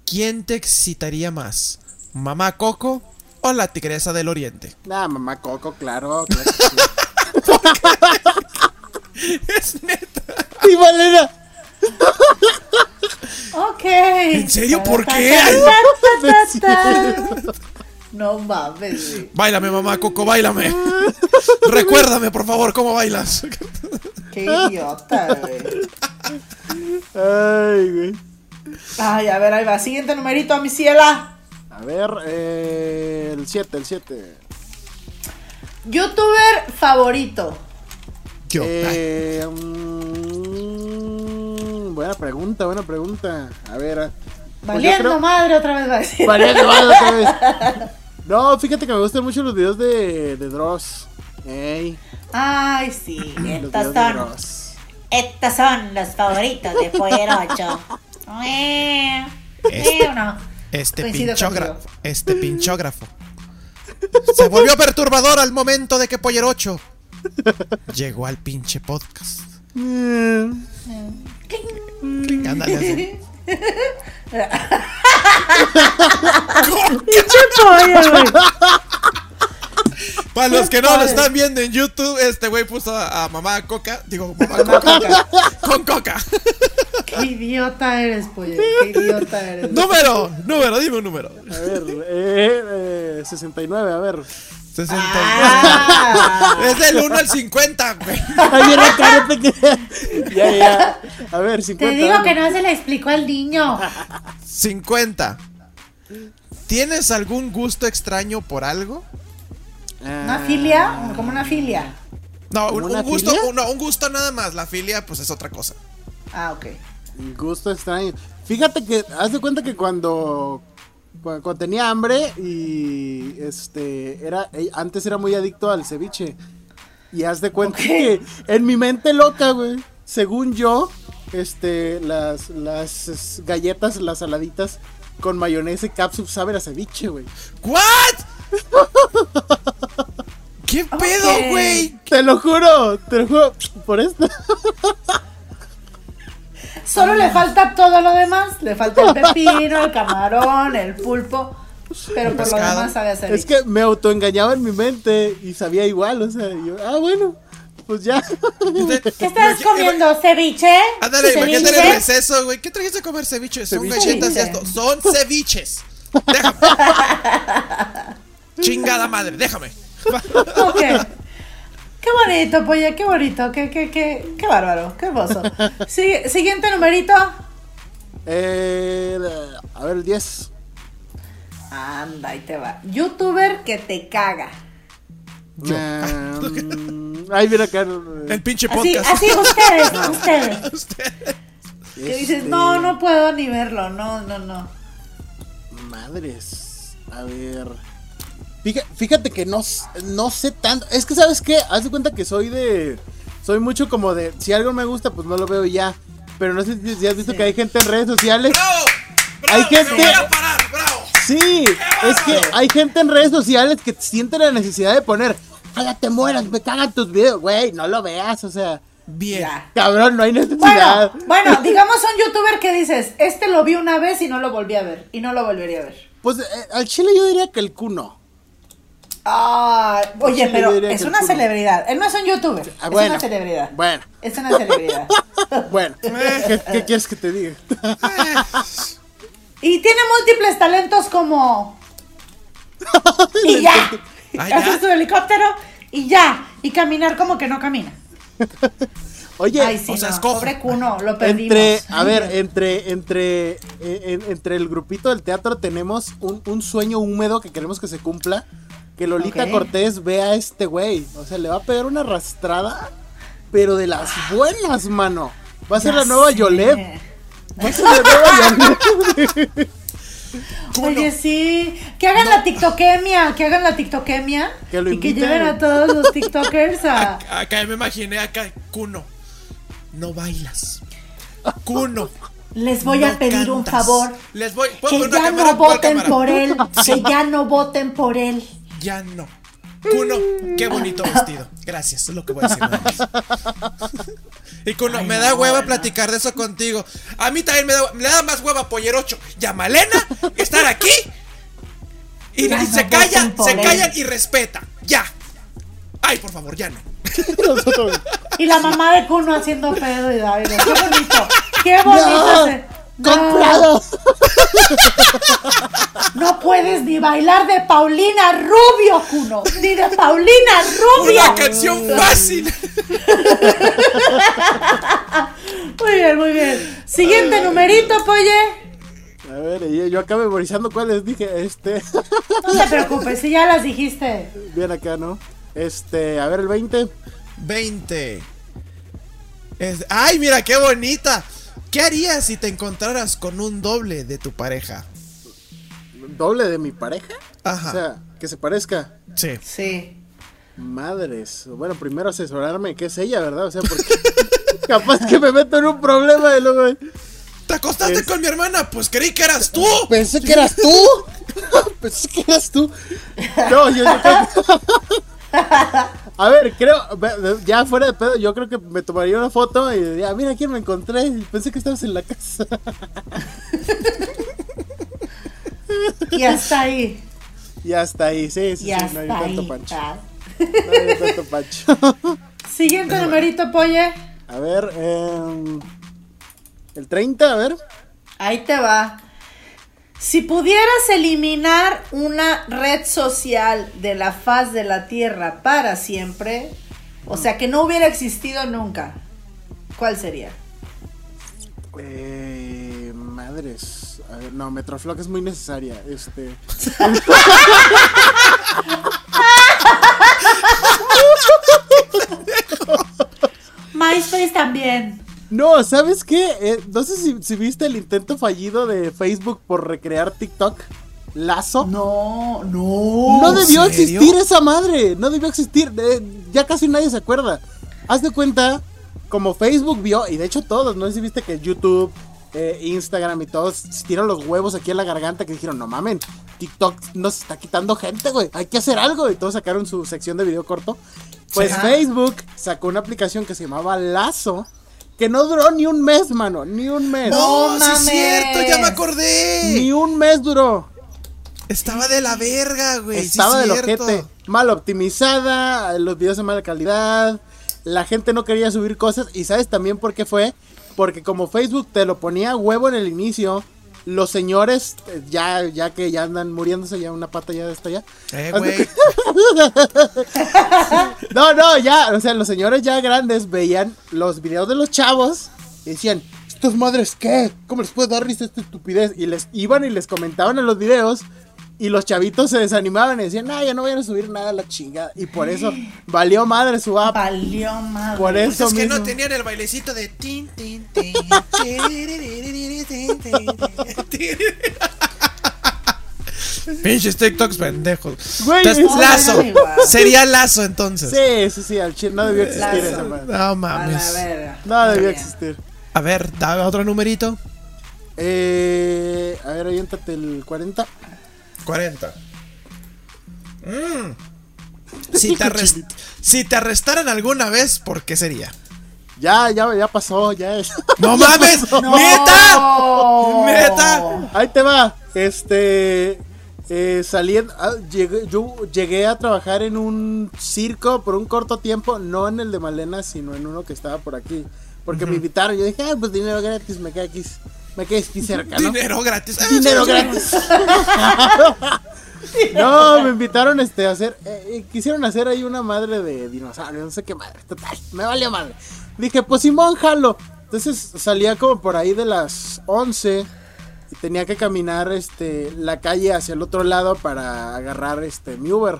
¿Quién te excitaría más? ¿Mamá Coco o la tigresa del oriente? Nah, mamá Coco, claro. claro que sí. [LAUGHS] Es neta. ¡Y Valera! Ok. ¿En serio? ¿Por qué? No mames, güey. Báilame, mamá Coco, báilame. Recuérdame, por favor, cómo bailas. Qué idiota, güey. Ay, güey. Ay, a ver, ahí va. Siguiente numerito, mi ciela. A ver, eh, el 7, el 7. Youtuber favorito. Yo. Eh, mm, buena pregunta, buena pregunta. A ver. ah, pues Valiendo creo- madre otra vez va a decir. Valiendo madre otra vez. [LAUGHS] No, fíjate que me gustan mucho los videos de, de Dross. Ey, Ay, sí. de son, estos son los favoritos de Pollerocho. Eh, Este, ¿sí o no? este pinchógrafo. Este pinchógrafo. Se volvió perturbador al momento de que Pollerocho llegó al pinche podcast. Cling, ándale así. Para los que no lo están viendo en YouTube, este güey puso a, a mamá Coca. Digo, mamá Coca. Con Coca. Qué idiota eres, pollo. Qué idiota eres. número, número, dime un número. A ver, eh, eh, 69, a ver. 60. Ah, [LAUGHS] Es del 1 al 50, güey. Ay, creas. Ya, ya. A ver, 50. Te digo que no se le explicó al niño. 50. ¿Tienes algún gusto extraño por algo? ¿Una filia? Como una filia. No, un, ¿Una un gusto, filia? un- no, un gusto nada más. La filia, pues es otra cosa. Ah, ok. Gusto extraño. Fíjate que, haz de cuenta que cuando Cuando, tenía hambre y este era antes era muy adicto al ceviche. Y haz de cuenta que en mi mente loca, güey, según yo, este las las galletas, las saladitas con mayonesa y catsup saben a ceviche, güey. ¿What? [LAUGHS] ¿Qué pedo, güey? Te lo juro, te lo juro por esto. [LAUGHS] Solo le falta todo lo demás. Le falta el pepino, el camarón, el pulpo. Pero por lo demás sabe hacer. Es que me autoengañaba en mi mente y sabía igual, o sea, yo, ah, bueno, pues ya. ¿Qué estás comiendo? ¿Ceviche? Ándale, imagínate el receso, güey. ¿Qué trajiste a comer ceviche? Son Ceviche. galletas y esto. Son ceviches. Déjame. [LAUGHS] Chingada madre, déjame. Ok. Qué bonito, Polla, qué bonito, qué, qué, qué, qué bárbaro, qué hermoso. [LAUGHS] Siguiente numerito. Eh, a ver, el 10. Anda, ahí te va. Youtuber que te caga. Mm, ay, mira acá. El pinche Así, podcast. así ustedes, [LAUGHS] ustedes. [LAUGHS] Ustedes. Que dices, no, no puedo ni verlo, no, no, no. Madres. A ver. Fíjate, fíjate que no, no sé tanto. Es que, ¿sabes qué? Haz de cuenta que soy de. Soy mucho como de. Si algo me gusta, pues no lo veo y ya. Pero no sé si, si has visto que hay gente en redes sociales. ¡Bravo! ¡Bravo! Hay gente- ¡Me voy a parar! ¡Bravo! Sí, es que hay gente en redes sociales que sienten la necesidad de poner. ¡Ojalá te mueras! ¡Me cagan tus videos! Güey, no lo veas, o sea. Bien. Cabrón, no hay necesidad. Bueno, bueno, [LAUGHS] digamos un youtuber que dices, este lo vi una vez y no lo volví a ver. Y no lo volvería a ver. Pues eh, al chile yo diría que el cuno. Ah, oye, pero es una celebridad. Él no es un youtuber, Ah, es una celebridad. bueno. Es una celebridad. [LAUGHS] Bueno, [LAUGHS] ¿qué, qué quieres que te diga? y tiene múltiples talentos como... [LAUGHS] y ya. Ah, Hacer ya. su helicóptero y ya. Y caminar como que no camina. Oye, Ay, sí, o sea, no, escoge. pobre cuno, lo perdimos. entre, a ver, entre, entre, eh, en- entre el grupito del teatro tenemos un, un sueño húmedo que queremos que se cumpla. Que Lolita. Cortés vea a este güey. O sea, le va a pegar una arrastrada, pero de las buenas, mano. Va a ser Ya la nueva sé. Va a ser la nueva [LAUGHS] Yoleb. Oye, sí. Que hagan la tiktokemia, que hagan la tiktokemia. Que lo y que lleven a todos los tiktokers a... [LAUGHS] Acá me imaginé acá, Kuno. No bailas. Kuno. Les voy no a pedir un favor. Les voy. ¿puedo Que ya cámara? no ¿Cuál voten por él. [LAUGHS] Que ya no voten por él. Ya no. Kuno, qué bonito vestido. Gracias, es lo que voy a decir. nada más. Y Kuno, Ay, me no, da hueva platicar de eso contigo. A mí también me da, me da más hueva Pollerocho y a Malena estar aquí. Y, se callan, se callan y respetan. Ya. Ay, por favor, ya no. [LAUGHS] Y la mamá de Kuno haciendo pedo y David. Qué bonito. Qué bonito. ¡No! No, ¡Comprado! [LAUGHS] no puedes ni bailar de Paulina Rubio, Kuno. Ni de Paulina Rubio. Una canción fácil. [LAUGHS] Muy bien, muy bien. Siguiente numerito, Polle. A ver, yo acá memorizando cuáles dije, este. No te preocupes, si ya las dijiste. Bien acá, ¿no? Este, a ver, el 20. 20. Es- Ay, mira qué bonita. ¿Qué harías si te encontraras con un doble de tu pareja? ¿Doble de mi pareja? Ajá. O sea, que se parezca. Sí. Sí. Madres. Bueno, primero asesorarme que es ella, ¿verdad? O sea, porque [LAUGHS] capaz que me meto en un problema y luego. ¿Te acostaste Es- con mi hermana? Pues creí que eras tú. Pensé que eras tú. [LAUGHS] Pensé que eras tú. No, yo, yo creo que- A ver, creo, ya fuera de pedo, yo creo que me tomaría una foto y diría, mira quién me encontré. Pensé que estabas en la casa. [LAUGHS] Y hasta ahí. Y hasta ahí, sí, sí, Y sí, no hay tanto pancho. Ah. No hay tanto pancho. [LAUGHS] Siguiente numerito, Polle. A ver, em, el 30, a ver. Ahí te va. Si pudieras eliminar una red social de la faz de la Tierra para siempre, o sea, que no hubiera existido nunca, ¿cuál sería? Eh, madres. A ver, no, Metroflog es muy necesaria. Este. [LAUGHS] MySpace también. No, ¿sabes qué? Eh, no sé si, si viste el intento fallido de Facebook por recrear TikTok. Lazo. No, no. No debió existir esa madre. No debió existir. Eh, ya casi nadie se acuerda. Haz de cuenta, como Facebook vio, y de hecho todos, no sé si viste que YouTube, eh, Instagram y todos tiraron los huevos aquí en la garganta que dijeron, no mamen, TikTok nos está quitando gente, güey. Hay que hacer algo. Y todos sacaron su sección de video corto. Pues. Facebook sacó una aplicación que se llamaba Lazo. Que no duró ni un mes, mano. Ni un mes. No, sí es cierto, ya me acordé. Ni un mes duró. Estaba de la verga, güey. sí Estaba es del cierto. ojete. Mal optimizada, los videos de mala calidad. La gente no quería subir cosas. Y sabes también por qué fue. Porque como Facebook te lo ponía a huevo en el inicio. Los señores, eh, ya, ya que ya andan muriéndose, ya una pata ya está ya. Eh, güey. No, no, ya, o sea, los señores ya grandes veían los videos de los chavos y decían, ¿estos madres qué? ¿Cómo les puede dar risa esta estupidez? Y les iban y les comentaban en los videos y los chavitos se desanimaban y decían, no, ya no vayan a subir nada a la chingada. Y por eso valió madre su app. Valió madre. Por Pues eso es que mismo. no tenían el bailecito de tin, tin. [LAUGHS] Pinches TikToks pendejos. Güey, Entonces, es- lazo. Sería lazo entonces. Sí, sí, sí, al chile no debió existir Lazo. esa madre. No A la mames. No debió existir. A ver, da otro numerito. Eh, a ver, aviéntate el 40. 40. Mm. [LAUGHS] Si, te arrest- si te arrestaran alguna vez, ¿por qué sería? Ya, ya, ya pasó, ya es. [LAUGHS] ¡No mames! ¡Neta! No. ¡Neta! Ahí te va. Este. Eh, saliendo. ah, llegué- yo llegué a trabajar en un circo por un corto tiempo. No en el de Malena, sino en uno que estaba por aquí. Porque me invitaron. Yo dije, ah, pues dinero gratis, me quedé aquí. Me quedé aquí cerca, ¿no? Dinero gratis. Ah, Dinero gratis. [LAUGHS] No, me invitaron este, a hacer. eh, quisieron hacer ahí una madre de dinosaurio, no sé qué madre. Total, me valió madre. Dije, pues Simón, jalo. Entonces salía como por ahí de las 11 y tenía que caminar este, la calle hacia el otro lado para agarrar este, mi Uber.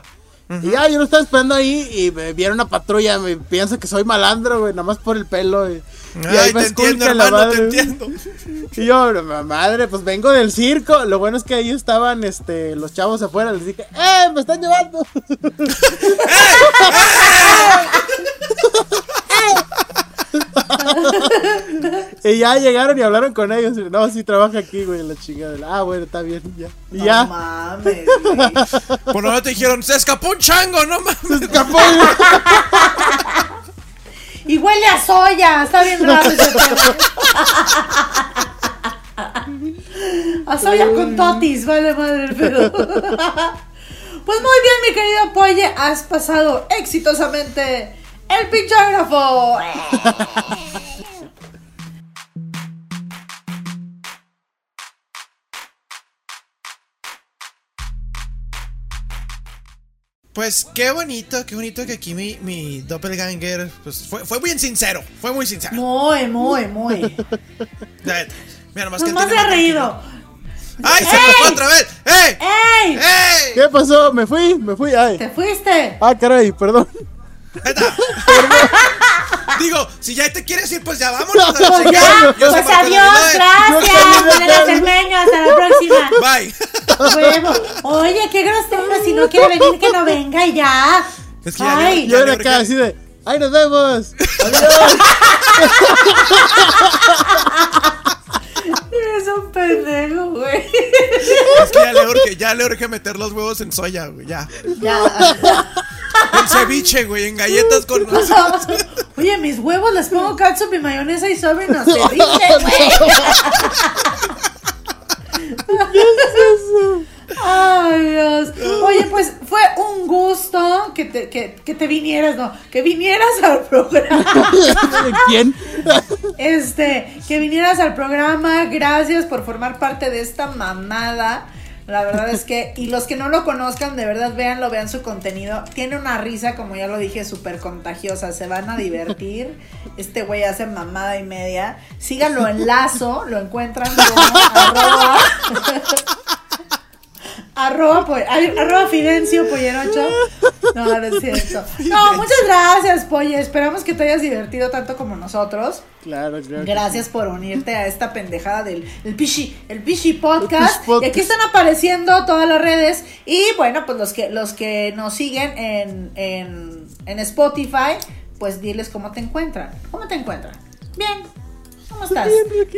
Y ya, yo lo estaba esperando ahí y me vieron una patrulla. Me piensa que soy malandro, güey, nada más por el pelo. Y, ahí me entiendo, esculca la hermano, te madre. entiendo. [LAUGHS] Y yo, "Ma- madre, pues vengo del circo. Lo bueno es que ahí estaban este, los chavos afuera. Les dije, ¡eh! ¡Me están llevando! [LAUGHS] [LAUGHS] [LAUGHS] y ya llegaron y hablaron con ellos. No, sí trabaja aquí, güey, la chingada. Ah, bueno, está bien, ya. Y No ya. mames, güey. Por lo menos te dijeron, se escapó un chango, no mames. Se escapó. güey. Y huele a soya. Está bien raro ese tema. A soya con totis, vale madre el pedo. Pues muy bien, mi querido Polle, has pasado exitosamente el pinchógrafo. Pues qué bonito, qué bonito que aquí mi, mi doppelganger pues, fue, fue bien sincero, fue muy sincero. Muy, muy, muy. Mira, nomás que Nomás se ha reído. ¡Ay, se fue otra vez! ¡Ey! ¡Ey! ¡Ey! ¿Qué pasó? Me fui, me fui. Ay. ¿Te fuiste? Ah, caray, perdón. [LAUGHS] Digo, si ya te quieres ir, pues ya vámonos a la Pues chingada. ya, Yo pues adiós, gracias, Malena Cermeño, hasta la próxima. Bye. Oye, qué grosero, si no quiere venir, que no venga y ya. Es que ya Ay. Yo Ya le acá así de, ¡ay, nos vemos! ¡Adiós! [LAUGHS] Eres un pendejo, güey. Es que ya le urge, ya le urge meter los huevos en soya, güey, ya. Ya. En ceviche, güey, en galletas con... [LAUGHS] Oye, mis huevos les pongo catsup y mayonesa y saben a ceviche, güey. [LAUGHS] Ay, Dios. Oye, pues fue un gusto que te, que, que te vinieras, no, que vinieras al programa. ¿Quién? Este, que vinieras al programa. Gracias por formar parte de esta mamada. La verdad es que, y los que no lo conozcan, de verdad véanlo, vean su contenido. Tiene una risa, como ya lo dije, súper contagiosa. Se van a divertir. [LAUGHS] Este güey hace mamada y media. Síganlo en lazo, lo encuentran como [LAUGHS] arroba, [LAUGHS] arroba, po- ay, arroba Fidencio Pollerocho. No, no es cierto. No, muchas gracias, Polle. Esperamos que te hayas divertido tanto como nosotros. Claro, claro. Gracias por unirte a esta pendejada del el Pishi, el Podcast. Pishi Podcast. Y aquí están apareciendo todas las redes. Y bueno, pues los que, los que nos siguen en, en, en Spotify, pues diles cómo te encuentran. ¿Cómo te encuentran? Bien. ¿Cómo estás?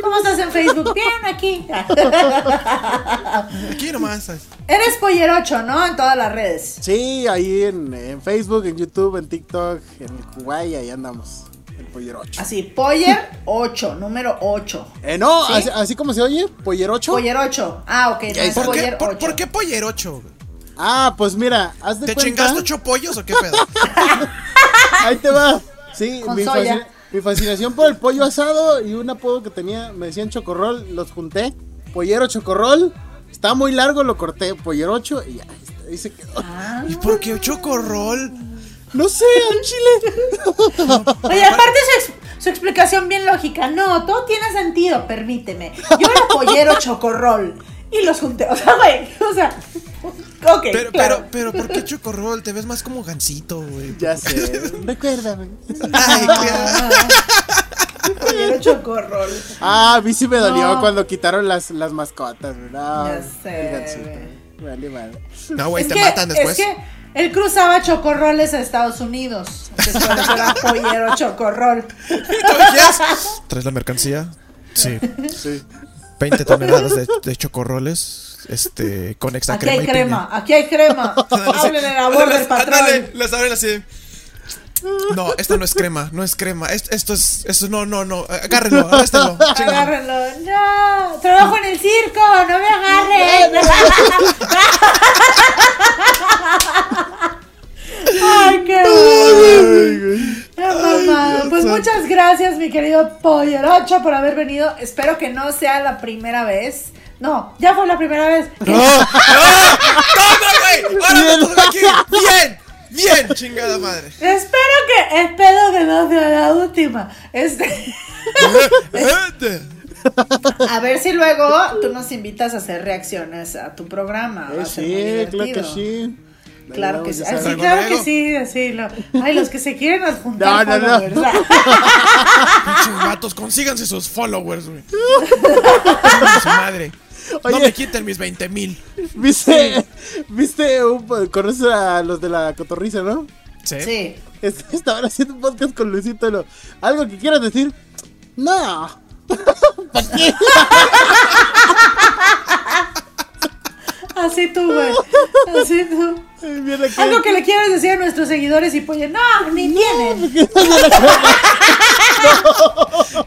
¿Cómo estás en Facebook? Bien, aquí. [LAUGHS] Aquí nomás. Eres Pollerocho, ¿no? En todas las redes. Sí, ahí en, en Facebook, en YouTube, en TikTok, en Kuwait, ahí andamos. El pollero 8. Así, Poller 8, número 8. Eh, no, ¿Sí? así, así como se oye, pollero 8. Poller 8. Ah, ok, no es ¿Por qué, Poller por, 8. por qué pollerocho? güey? Ah, pues mira, haz de ¿Te cuenta. chingaste ocho pollos o qué pedo? [LAUGHS] Ahí te va. Sí, Con mi, soya. Mi fascinación por el pollo asado y un apodo que tenía, me decían chocorrol, los junté. Pollero chocorrol. Estaba muy largo, lo corté, pollero 8 y ya, ahí se quedó. Ah. ¿Y por qué chocorrol? No sé, al chile. [LAUGHS] Oye, aparte su, ex- su explicación bien lógica. No, todo tiene sentido, permíteme. Yo era pollero chocorrol y los junté. O sea, güey, o sea, ok, Pero, claro. pero, pero, ¿por qué chocorrol? Te ves más como gansito, güey. Ya sé, [LAUGHS] recuérdame. Ay, claro. Pollero chocorrol. Ah, a mí sí me dolió No. cuando quitaron las, las mascotas, ¿verdad? Ya sé, Fíjate, Vale, vale. No, güey, es te que, matan después. Es que él cruzaba chocorroles a Estados Unidos. Eso era pollero chocorrol. [LAUGHS] ¿Traes la mercancía? Sí. Sí. 20 toneladas de, de chocorroles. Este, con extra Aquí crema hay crema, aquí hay crema. [LAUGHS] Háblenle a la del patrón. Ándale, abren así. No, esta no es crema, no es crema. Esto, esto es, esto no, no, no. Agárrenlo, [LAUGHS] chingada. Agárrenlo. No, trabajo en el circo, no me agarren. [LAUGHS] Ay, qué bueno. Pues muchas gracias, mi querido Pollerocho, por haber venido. Espero que no sea la primera vez. No, ya fue la primera vez. [LAUGHS] ¡No! ¡No! ¡Toma, güey! ¡Ahora me toca aquí! ¡Bien! ¡Bien! ¡Chingada madre! Espero que, espero que no sea la última. Este. [LAUGHS] [LAUGHS] A ver si luego tú nos invitas a hacer reacciones a tu programa. Eh, sí, claro que sí. Claro que vamos, sí. claro que sí, así lo. Ay, los que se quieren adjuntar No, no, no. [LAUGHS] Pinches vatos, consíganse sus followers, güey. Su madre. No me quiten mis 20 mil. ¿Viste? ¿Viste? Un, conoces a los de la cotorriza, ¿no? ¿Sí? Sí. Es- Estaban haciendo un podcast con Luisito. y lo- ¿Algo que quieras decir? No. [LAUGHS] [LAUGHS] Así tú, güey. Así tú. Ay, Algo que le quieras decir a nuestros seguidores y pues no, ni tienen. [LAUGHS]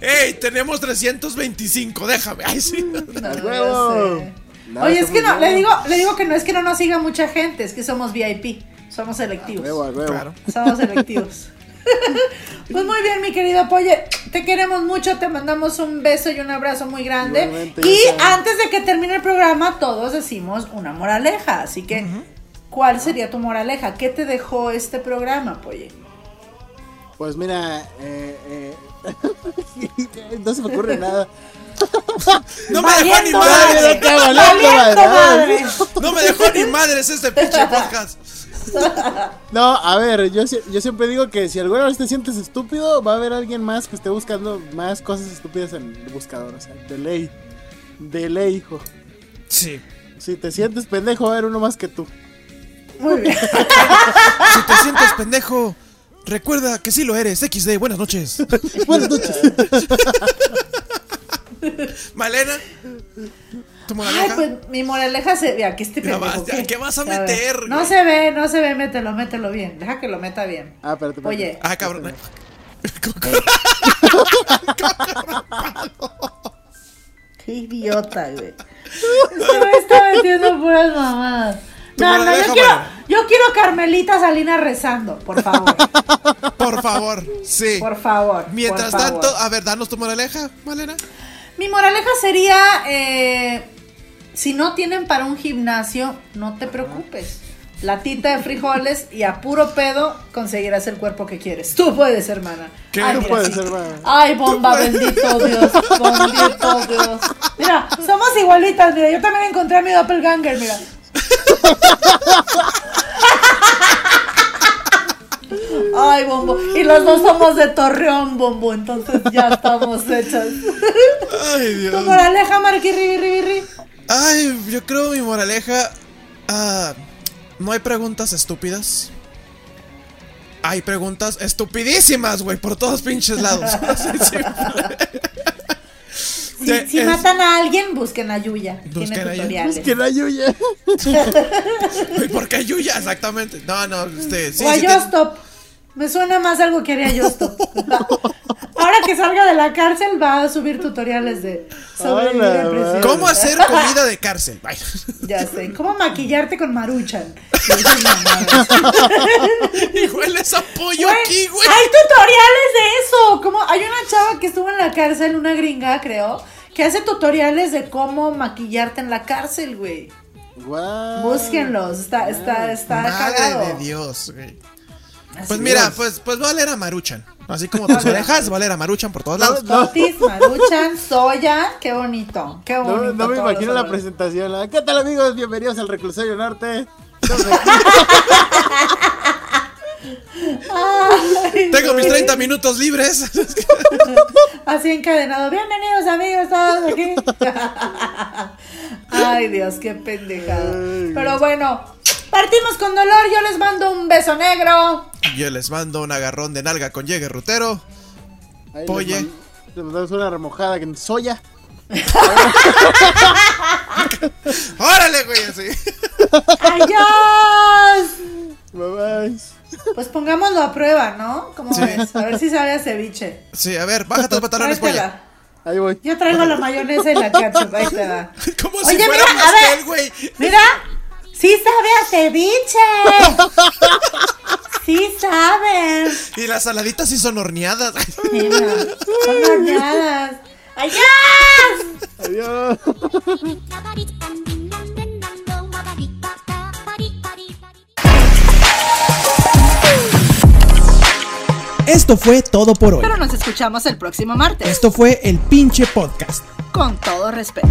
¡Ey! Tenemos 325, déjame. Ay, sí. [LAUGHS] No, huevo. ya sé. No, Oye, es que no, le digo, le digo que no es que no nos siga mucha gente, es que somos VIP, somos selectivos. Huevo, a huevo. Claro. Somos selectivos. [LAUGHS] pues muy bien, mi querido Polle. Te queremos mucho, te mandamos un beso y un abrazo muy grande. Igualmente, y antes de que termine el programa, todos decimos una moraleja. Así que, ¿cuál sería tu moraleja? ¿Qué te dejó este programa, Polle? Pues mira, eh, eh, [LAUGHS] no se me ocurre [LAUGHS] nada. No me dejó ni madres. No me dejó ni madres este pinche podcast. [LAUGHS] No, a ver, yo, si- yo siempre digo que si alguna vez te sientes estúpido, va a haber alguien más que esté buscando más cosas estúpidas en el buscador. O sea, de ley. De ley, hijo. Sí. Si te sientes pendejo, va a haber uno más que tú. Muy bien. Si te sientes pendejo, recuerda que sí lo eres. XD, buenas noches. [LAUGHS] Buenas noches. Malena, tu Ay, moraleja. pues mi moraleja se ve. Aquí este pendejo. vas, ¿qué vas a meter, No se ve, no se ve, mételo, mételo bien. Deja que lo meta bien. Ah, espérate, espérate. Oye, Ah, cabrón. [LAUGHS] qué idiota, güey. [LAUGHS] Este güey está metiendo puras mamadas. No, no, yo quiero, yo quiero Carmelita Salinas rezando, por favor. [LAUGHS] Por favor, sí. Por favor. Mientras por favor. tanto, a ver, danos tu moraleja, Malena. Mi moraleja sería, eh, si no tienen para un gimnasio, no te preocupes. Latita de frijoles y a puro pedo conseguirás el cuerpo que quieres. Tú puedes, hermana. ¿Qué? Ay, Tú mira, puedes, sí. hermano. Ay, bomba, bendito Dios. Bendito Dios. Mira, somos igualitas. Mira, yo también encontré a mi doppelganger, mira. Ay, bombo. Y los dos somos de Torreón, bombo. Entonces ya estamos hechas. Ay, Dios. Tu moraleja, Marqui, ribi, ribi, ribi. Ay, yo creo mi moraleja. ah, no hay preguntas estúpidas. Hay preguntas estupidísimas, güey, por todos pinches lados. [LAUGHS] Si, Sí, si es- matan a alguien, busquen a Yuya. Tiene Busquen a Yuya. tutoriales. Que la Yuya. [LAUGHS] ¿Por qué Yuya? Exactamente. No, no, este. Sí, o a sí, Yostop. Me suena más algo que haría Yostop. [LAUGHS] Que salga de la cárcel va a subir tutoriales de sobrevivir Hola, en prisión. ¿Cómo hacer comida de cárcel? Ay. [LAUGHS] Ya sé. ¿Cómo maquillarte con maruchan? [LAUGHS] Y hueles a pollo Güey, aquí, güey. Hay tutoriales de eso. Como hay una chava que estuvo en la cárcel, una gringa, creo, que hace tutoriales de cómo maquillarte en la cárcel, güey. Guau. Búsquenlos. Está, está, está Madre cagado. de Dios, güey. Así Pues mira, es. pues, pues va a leer a Maruchan. Así como [LAUGHS] tus orejas, va a leer a Maruchan por todos lados. No, Maruchan, Soya, qué bonito, qué no, bonito. no me imagino la presentación. la, ¿Qué tal, amigos? Bienvenidos al Reclusorio Norte. Tengo mis 30 minutos libres. [LAUGHS] Así encadenado. Bienvenidos amigos todos aquí. [LAUGHS] Ay Dios, qué pendejada. Pero bueno, partimos con dolor. Yo les mando un beso negro. Yo les mando un agarrón de nalga con llegue rutero. Ahí les man- Les mandamos una remojada en soya. [LAUGHS] ¡Órale, güey! Así. ¡Adiós! Bye bye. Pues pongámoslo a prueba, ¿no? ¿Cómo Sí. ves? A ver si sabe a ceviche. Sí, a ver, bájate los pantalones, polla. Ahí voy. Yo traigo la mayonesa y la ketchup. Ahí te da. [LAUGHS] Como Oye, si fuera mira, a pastel, ver. güey. Mira, sí sabe a ceviche. Sí saben. Y las saladitas sí son horneadas. Mira, son horneadas. ¡Adiós! Adiós. Esto fue todo por hoy. Pero nos escuchamos el próximo martes. Esto fue el pinche podcast. Con todo respeto.